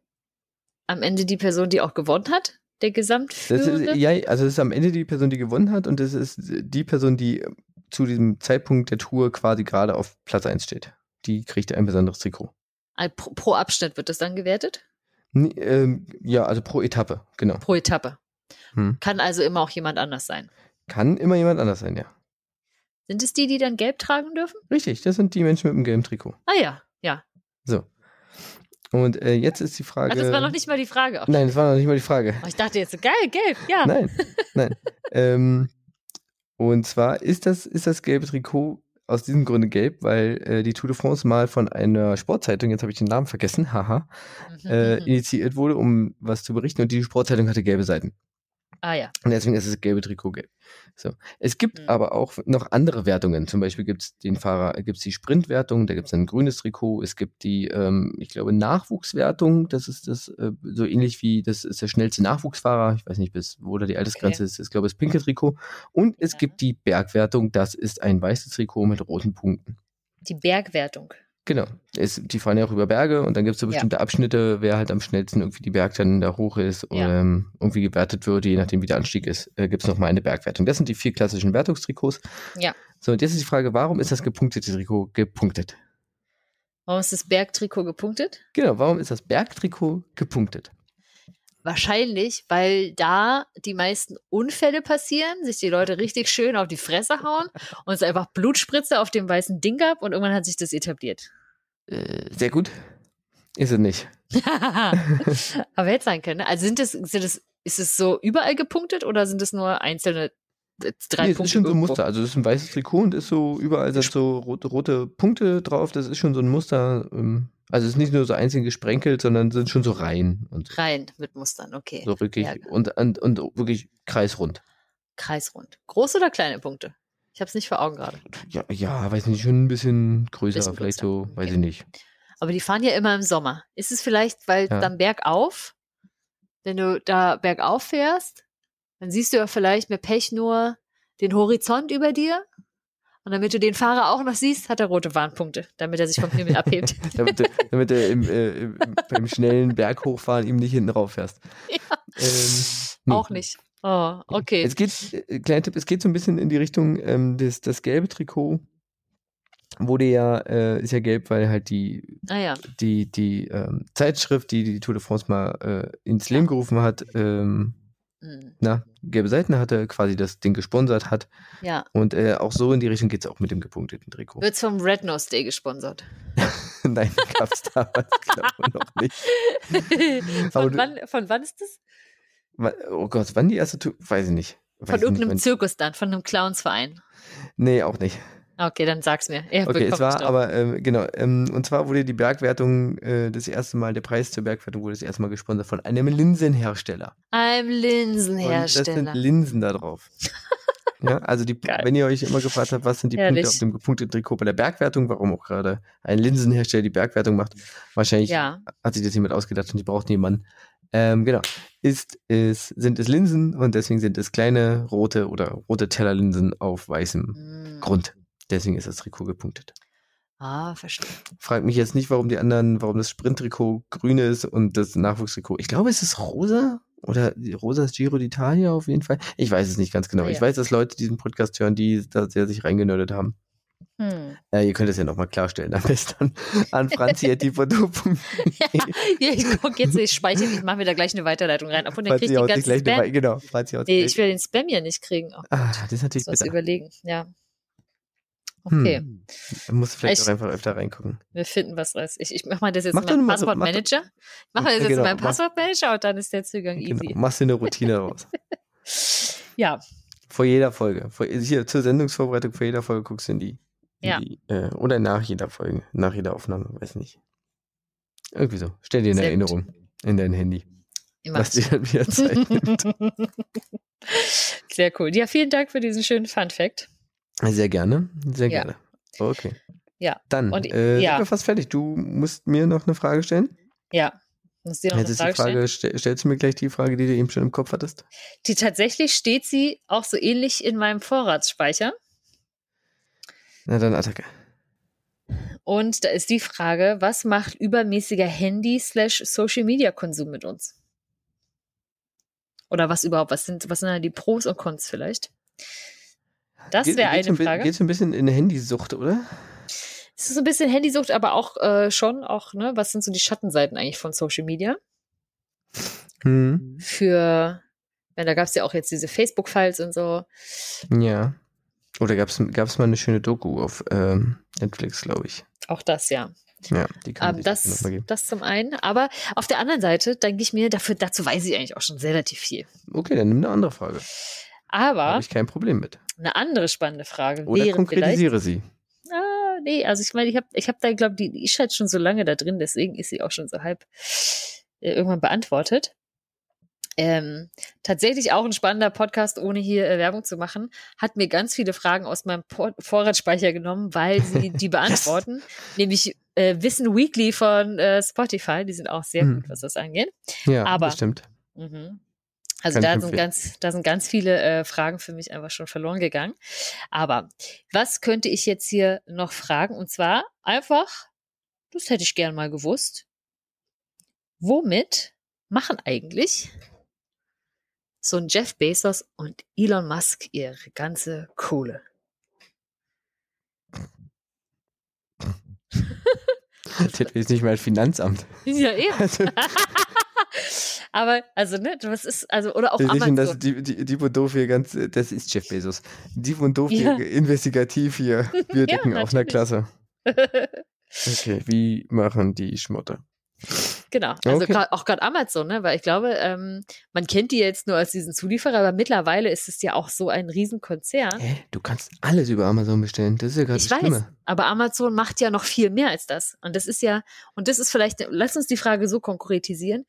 am Ende die Person, die auch gewonnen hat? Der Das Gesamtführende? ist, ja, also es ist am Ende die Person, die gewonnen hat und es ist die Person, die zu diesem Zeitpunkt der Tour quasi gerade auf Platz 1 steht. Die kriegt ein besonderes Trikot. Ein- pro, pro Abschnitt wird das dann gewertet? Nee, ähm, ja, also pro Etappe, genau. Pro Etappe. Hm. Kann also immer auch jemand anders sein. Kann immer jemand anders sein, ja. Sind es die, die dann gelb tragen dürfen? Richtig, das sind die Menschen mit dem gelben Trikot. Ah ja, ja. So. Und äh, jetzt ist die Frage. Ach, das war noch nicht mal die Frage. Ach, Nein, das war noch nicht mal die Frage. oh, ich dachte jetzt, geil, gelb, ja. Nein, nein. ähm, und zwar ist das, ist das gelbe Trikot aus diesem Grunde gelb, weil äh, die Tour de France mal von einer Sportzeitung, jetzt habe ich den Namen vergessen, haha, Mhm, äh, initiiert wurde, um was zu berichten und die Sportzeitung hatte gelbe Seiten. Ah ja. Und deswegen ist das gelbe Trikot gelb. So. Es gibt Mhm. aber auch noch andere Wertungen. Zum Beispiel gibt es den Fahrer, gibt es die Sprintwertung, da gibt es ein grünes Trikot, es gibt die, ähm, ich glaube, Nachwuchswertung, das ist das, äh, so ähnlich wie, das ist der schnellste Nachwuchsfahrer, ich weiß nicht, bis wo da die Altersgrenze ist, ist, glaube ich, das pinke Trikot. Und es Ja. gibt die Bergwertung, das ist ein weißes Trikot mit roten Punkten. Die Bergwertung. Genau. Es, die fahren ja auch über Berge und dann gibt es so Ja. bestimmte Abschnitte, wer halt am schnellsten irgendwie die Berg dann da hoch ist und Ja. ähm, irgendwie gewertet wird, je nachdem wie der Anstieg ist, äh, gibt es nochmal eine Bergwertung. Das sind die vier klassischen Wertungstrikots. Ja. So, und jetzt ist die Frage, warum ist das gepunktete Trikot gepunktet? Warum ist das Bergtrikot gepunktet? Genau, warum ist das Bergtrikot gepunktet? Wahrscheinlich, weil da die meisten Unfälle passieren, sich die Leute richtig schön auf die Fresse hauen und es einfach Blutspritze auf dem weißen Ding gab und irgendwann hat sich das etabliert. Äh, sehr gut. Ist es nicht. Aber hätte sein können. ne? Also sind das, sind das ist es so überall gepunktet oder sind es nur einzelne äh, drei Nee, es Punkte? ist schon so ein? Muster. Also es ist ein weißes Trikot und ist so überall sind so rote, rote Punkte drauf. Das ist schon so ein Muster. ähm, Also es ist nicht nur so einzeln gesprenkelt, sondern sind schon so Reihen und Rein mit Mustern, okay. so wirklich Ja, und, und, und wirklich kreisrund. kreisrund. Große oder kleine Punkte? Ich habe es nicht vor Augen gerade. Ja, ja, weiß nicht, schon ein bisschen größer, Bisschen vielleicht größer, so, weiß okay. ich nicht. Aber die fahren ja immer im Sommer. Ist es vielleicht, weil Ja. dann bergauf, wenn du da bergauf fährst, dann siehst du ja vielleicht mit Pech nur den Horizont über dir. Und damit du den Fahrer auch noch siehst, hat er rote Warnpunkte, damit er sich vom Himmel abhebt. damit, du, damit du im, äh, im, beim schnellen Berghochfahren ihm nicht hinten rauf fährst. Ähm, nee. Auch nicht. Oh, okay. Es geht, äh, kleiner Tipp, es geht so ein bisschen in die Richtung, ähm, das, das gelbe Trikot wurde ja, äh, ist ja gelb, weil halt die, Naja, die, die ähm, Zeitschrift, die die Tour de France mal äh, ins Leben gerufen hat, ähm, hm, na, gelbe Seiten hatte, quasi das Ding gesponsert hat. ja. Und äh, auch so in die Richtung geht es auch mit dem gepunkteten Trikot. Wird's vom Red Nose Day gesponsert. Nein, gab es damals, glaube ich, noch nicht. Von, wann, von wann ist das? Oh Gott, wann die erste Tour? Weiß ich nicht. Weiß Von nicht, irgendeinem Zirkus dann, von einem Clownsverein. Nee, auch nicht. Okay, dann sag's mir. Er Okay, es war aber, ähm, genau, ähm, und zwar wurde die Bergwertung äh, das erste Mal, der Preis zur Bergwertung wurde das erste Mal gesponsert von einem Linsenhersteller. Ein Und das Linsenhersteller. sind Linsen da drauf. ja, also die, wenn ihr euch immer gefragt habt, was sind die Herrlich. Punkte auf dem gepunkteten Trikot bei der Bergwertung, warum auch gerade ein Linsenhersteller die Bergwertung macht, wahrscheinlich Ja, hat sich das jemand ausgedacht und die braucht jemanden. Ähm, genau. Ist, ist, sind es Linsen und deswegen sind es kleine rote oder rote Tellerlinsen auf weißem Hm. Grund. Deswegen ist das Trikot gepunktet. Ah, verstehe. Frag mich jetzt nicht, warum die anderen, warum das Sprinttrikot grün ist und das Nachwuchstrikot. Ich glaube, es ist rosa oder rosa ist Giro d'Italia auf jeden Fall. Ich weiß es nicht ganz genau. Ah, Ich ja. weiß, dass Leute diesen Podcast hören, die da sehr sich reingenördet haben. Hm. Äh, ihr könnt es ja nochmal klarstellen. Am besten an franzi.divodo.de. Ja, ich guck jetzt, ich speichere, ich mache mir da gleich eine Weiterleitung rein. Obwohl, dann krieg Franzi ich den ganzen eine Spam. Wei- Genau, Nee, ich will den Spam ja nicht kriegen. Oh, Ah, das ist natürlich was bitter. überlegen. Ja. Okay, Hm. Man muss vielleicht Ich- auch einfach öfter reingucken. wir finden was raus. Ich, ich mache mal das jetzt Mach in meinem mal so- mach Passwortmanager. Mache das jetzt genau, in meinem mach- Passwortmanager und dann ist der Zugang Genau. easy. Machst dir eine Routine raus. Ja, Vor jeder Folge. Vor, hier zur Sendungsvorbereitung vor jeder Folge guckst du in die. In Ja. die äh, oder nach jeder Folge. Nach jeder Aufnahme, weiß nicht. Irgendwie so. Stell dir eine Sehr gut. Erinnerung in dein Handy. immer. Was dir dann wieder Zeit. Sehr cool. Ja, vielen Dank für diesen schönen Fun Fact. Sehr gerne. Sehr Ja. gerne. Okay. Ja. Dann Und, äh, ja. sind wir fast fertig. Du musst mir noch eine Frage stellen. Ja, muss dir noch Jetzt eine ist die Frage stellen. Frage, stell, stellst du mir gleich die Frage, die du eben schon im Kopf hattest? Die tatsächlich steht sie auch so ähnlich in meinem Vorratsspeicher. Na dann Attacke. Und da ist die Frage, was macht übermäßiger Handy-Slash-Social-Media-Konsum mit uns? Oder was überhaupt? Was sind, was sind da die Pros und Cons vielleicht? Das Geht- wäre eine ein Frage. Geht's ein bisschen in eine Handysucht, oder? Es ist so ein bisschen Handysucht, aber auch äh, schon auch, ne, was sind so die Schattenseiten eigentlich von Social Media? Hm. Für, ja, da gab es ja auch jetzt diese Facebook-Files und so. Ja. Oder gab's gab's mal eine schöne Doku auf ähm, Netflix, glaube ich. Auch das, ja. Ja, die kann Ähm, das, das zum einen. Aber auf der anderen Seite denke ich mir, dafür, dazu weiß ich eigentlich auch schon relativ viel. Okay, dann nimm eine andere Frage. Aber Habe ich kein Problem mit. eine andere spannende Frage Oder wäre konkretisiere sie. Ah, nee, also ich meine, ich habe ich hab da, glaube die, die ist halt schon so lange da drin, deswegen ist sie auch schon so halb äh, irgendwann beantwortet. Ähm, tatsächlich auch ein spannender Podcast, ohne hier äh, Werbung zu machen, hat mir ganz viele Fragen aus meinem Por Vorratsspeicher genommen, weil sie die beantworten. Nämlich äh, Wissen Weekly von äh, Spotify, die sind auch sehr Hm. gut, was das angeht. Ja, Aber- das stimmt. Mhm. Also ich da sind, ganz, da sind ganz viele äh, Fragen für mich einfach schon verloren gegangen. Aber was könnte ich jetzt hier noch fragen? Und zwar einfach, das hätte ich gern mal gewusst. Womit machen eigentlich so ein Jeff Bezos und Elon Musk ihre ganze Kohle? Das hätte jetzt nicht mal Finanzamt. Ja, eben. Also, Aber, also, ne, was ist, also, oder auch sichern das, Amazon. die, die, die und doof hier ganz, das ist Jeff Bezos. Die und doof Ja. hier investigativ hier. Wir decken auf einer. Klasse. Okay, wie machen die Schmotter? Genau. Also Okay. grad, auch gerade Amazon, ne? Weil ich glaube, ähm, man kennt die jetzt nur als diesen Zulieferer, aber mittlerweile ist es ja auch so ein Riesenkonzern. Hä? Du kannst alles über Amazon bestellen. Das ist ja gerade das weiß, Schlimme. aber Amazon macht ja noch viel mehr als das. Und das ist ja, und das ist vielleicht, lass uns die Frage so konkretisieren.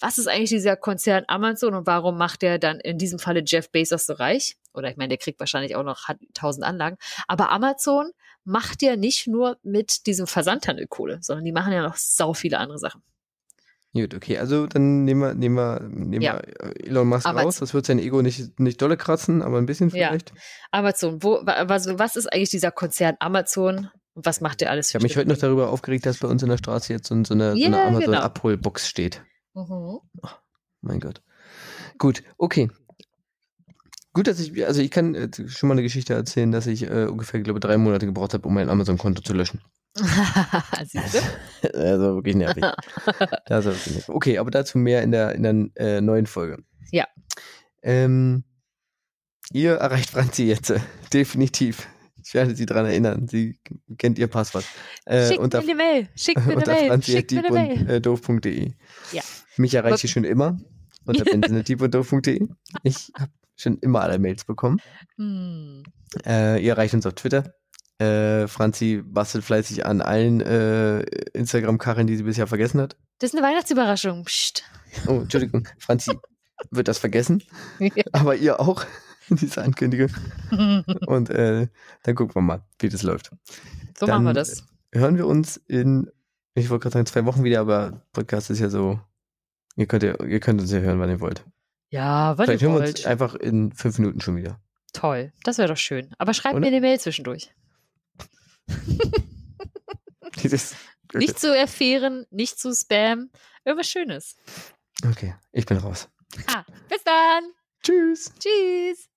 Was ist eigentlich dieser Konzern Amazon und warum macht der dann in diesem Falle Jeff Bezos so reich? Oder ich meine, der kriegt wahrscheinlich auch noch tausend Anlagen. Aber Amazon macht ja nicht nur mit diesem Versandhandel Kohle, sondern die machen ja noch sau viele andere Sachen. Gut, okay, also dann nehmen wir, nehmen wir, nehmen Ja. wir Elon Musk Aber- raus. Das wird sein Ego nicht, nicht dolle kratzen, aber ein bisschen Ja. vielleicht. Amazon, wo, wa- was, ist eigentlich dieser Konzern Amazon und was macht der alles Ich habe mich heute noch darüber aufgeregt, dass bei uns in der Straße jetzt so, so eine, so Ja, eine genau. Amazon-Abholbox steht. Mhm. Mein Gott. Gut, okay. Gut, dass ich, also ich kann äh, schon mal eine Geschichte erzählen, dass ich äh, ungefähr, glaube drei Monate gebraucht habe, um mein Amazon-Konto zu löschen. Siehst du? Also wirklich nervig. das war wirklich nervig. Okay, aber dazu mehr in der, in der äh, neuen Folge. Ja. Ähm, ihr erreicht Franzi jetzt. äh, Definitiv. Ich werde sie daran erinnern. Sie kennt ihr Passwort. Äh, Schick mir eine Mail, schick mir eine Mail, franzi schick mir eine Mail. äh, doof.de. Ja. Mich erreicht ihr schon immer unter doof.de. Ich habe schon immer alle Mails bekommen. Hm. Äh, ihr erreicht uns auf Twitter. Äh, Franzi bastelt fleißig an allen äh, Instagram-Kacheln, die sie bisher vergessen hat. Das ist eine Weihnachtsüberraschung. Psst. Oh, Entschuldigung, Franzi wird das vergessen, aber ihr auch, diese Ankündigung. Und äh, dann gucken wir mal, wie das läuft. so Dann- machen wir das. Hören wir uns in, ich wollte gerade sagen, zwei Wochen wieder, aber Podcast ist ja so, ihr könnt, ihr könnt uns ja hören, wann ihr wollt. Ja, was Vielleicht ihr hören wir wollt. uns einfach in fünf Minuten schon wieder. Toll, das wäre doch schön. Aber schreibt Oder? mir eine Mail zwischendurch. Nicht zu Affären, nicht zu Spam. Irgendwas Schönes. okay, ich bin raus. Ah, bis dann. Tschüss. Tschüss.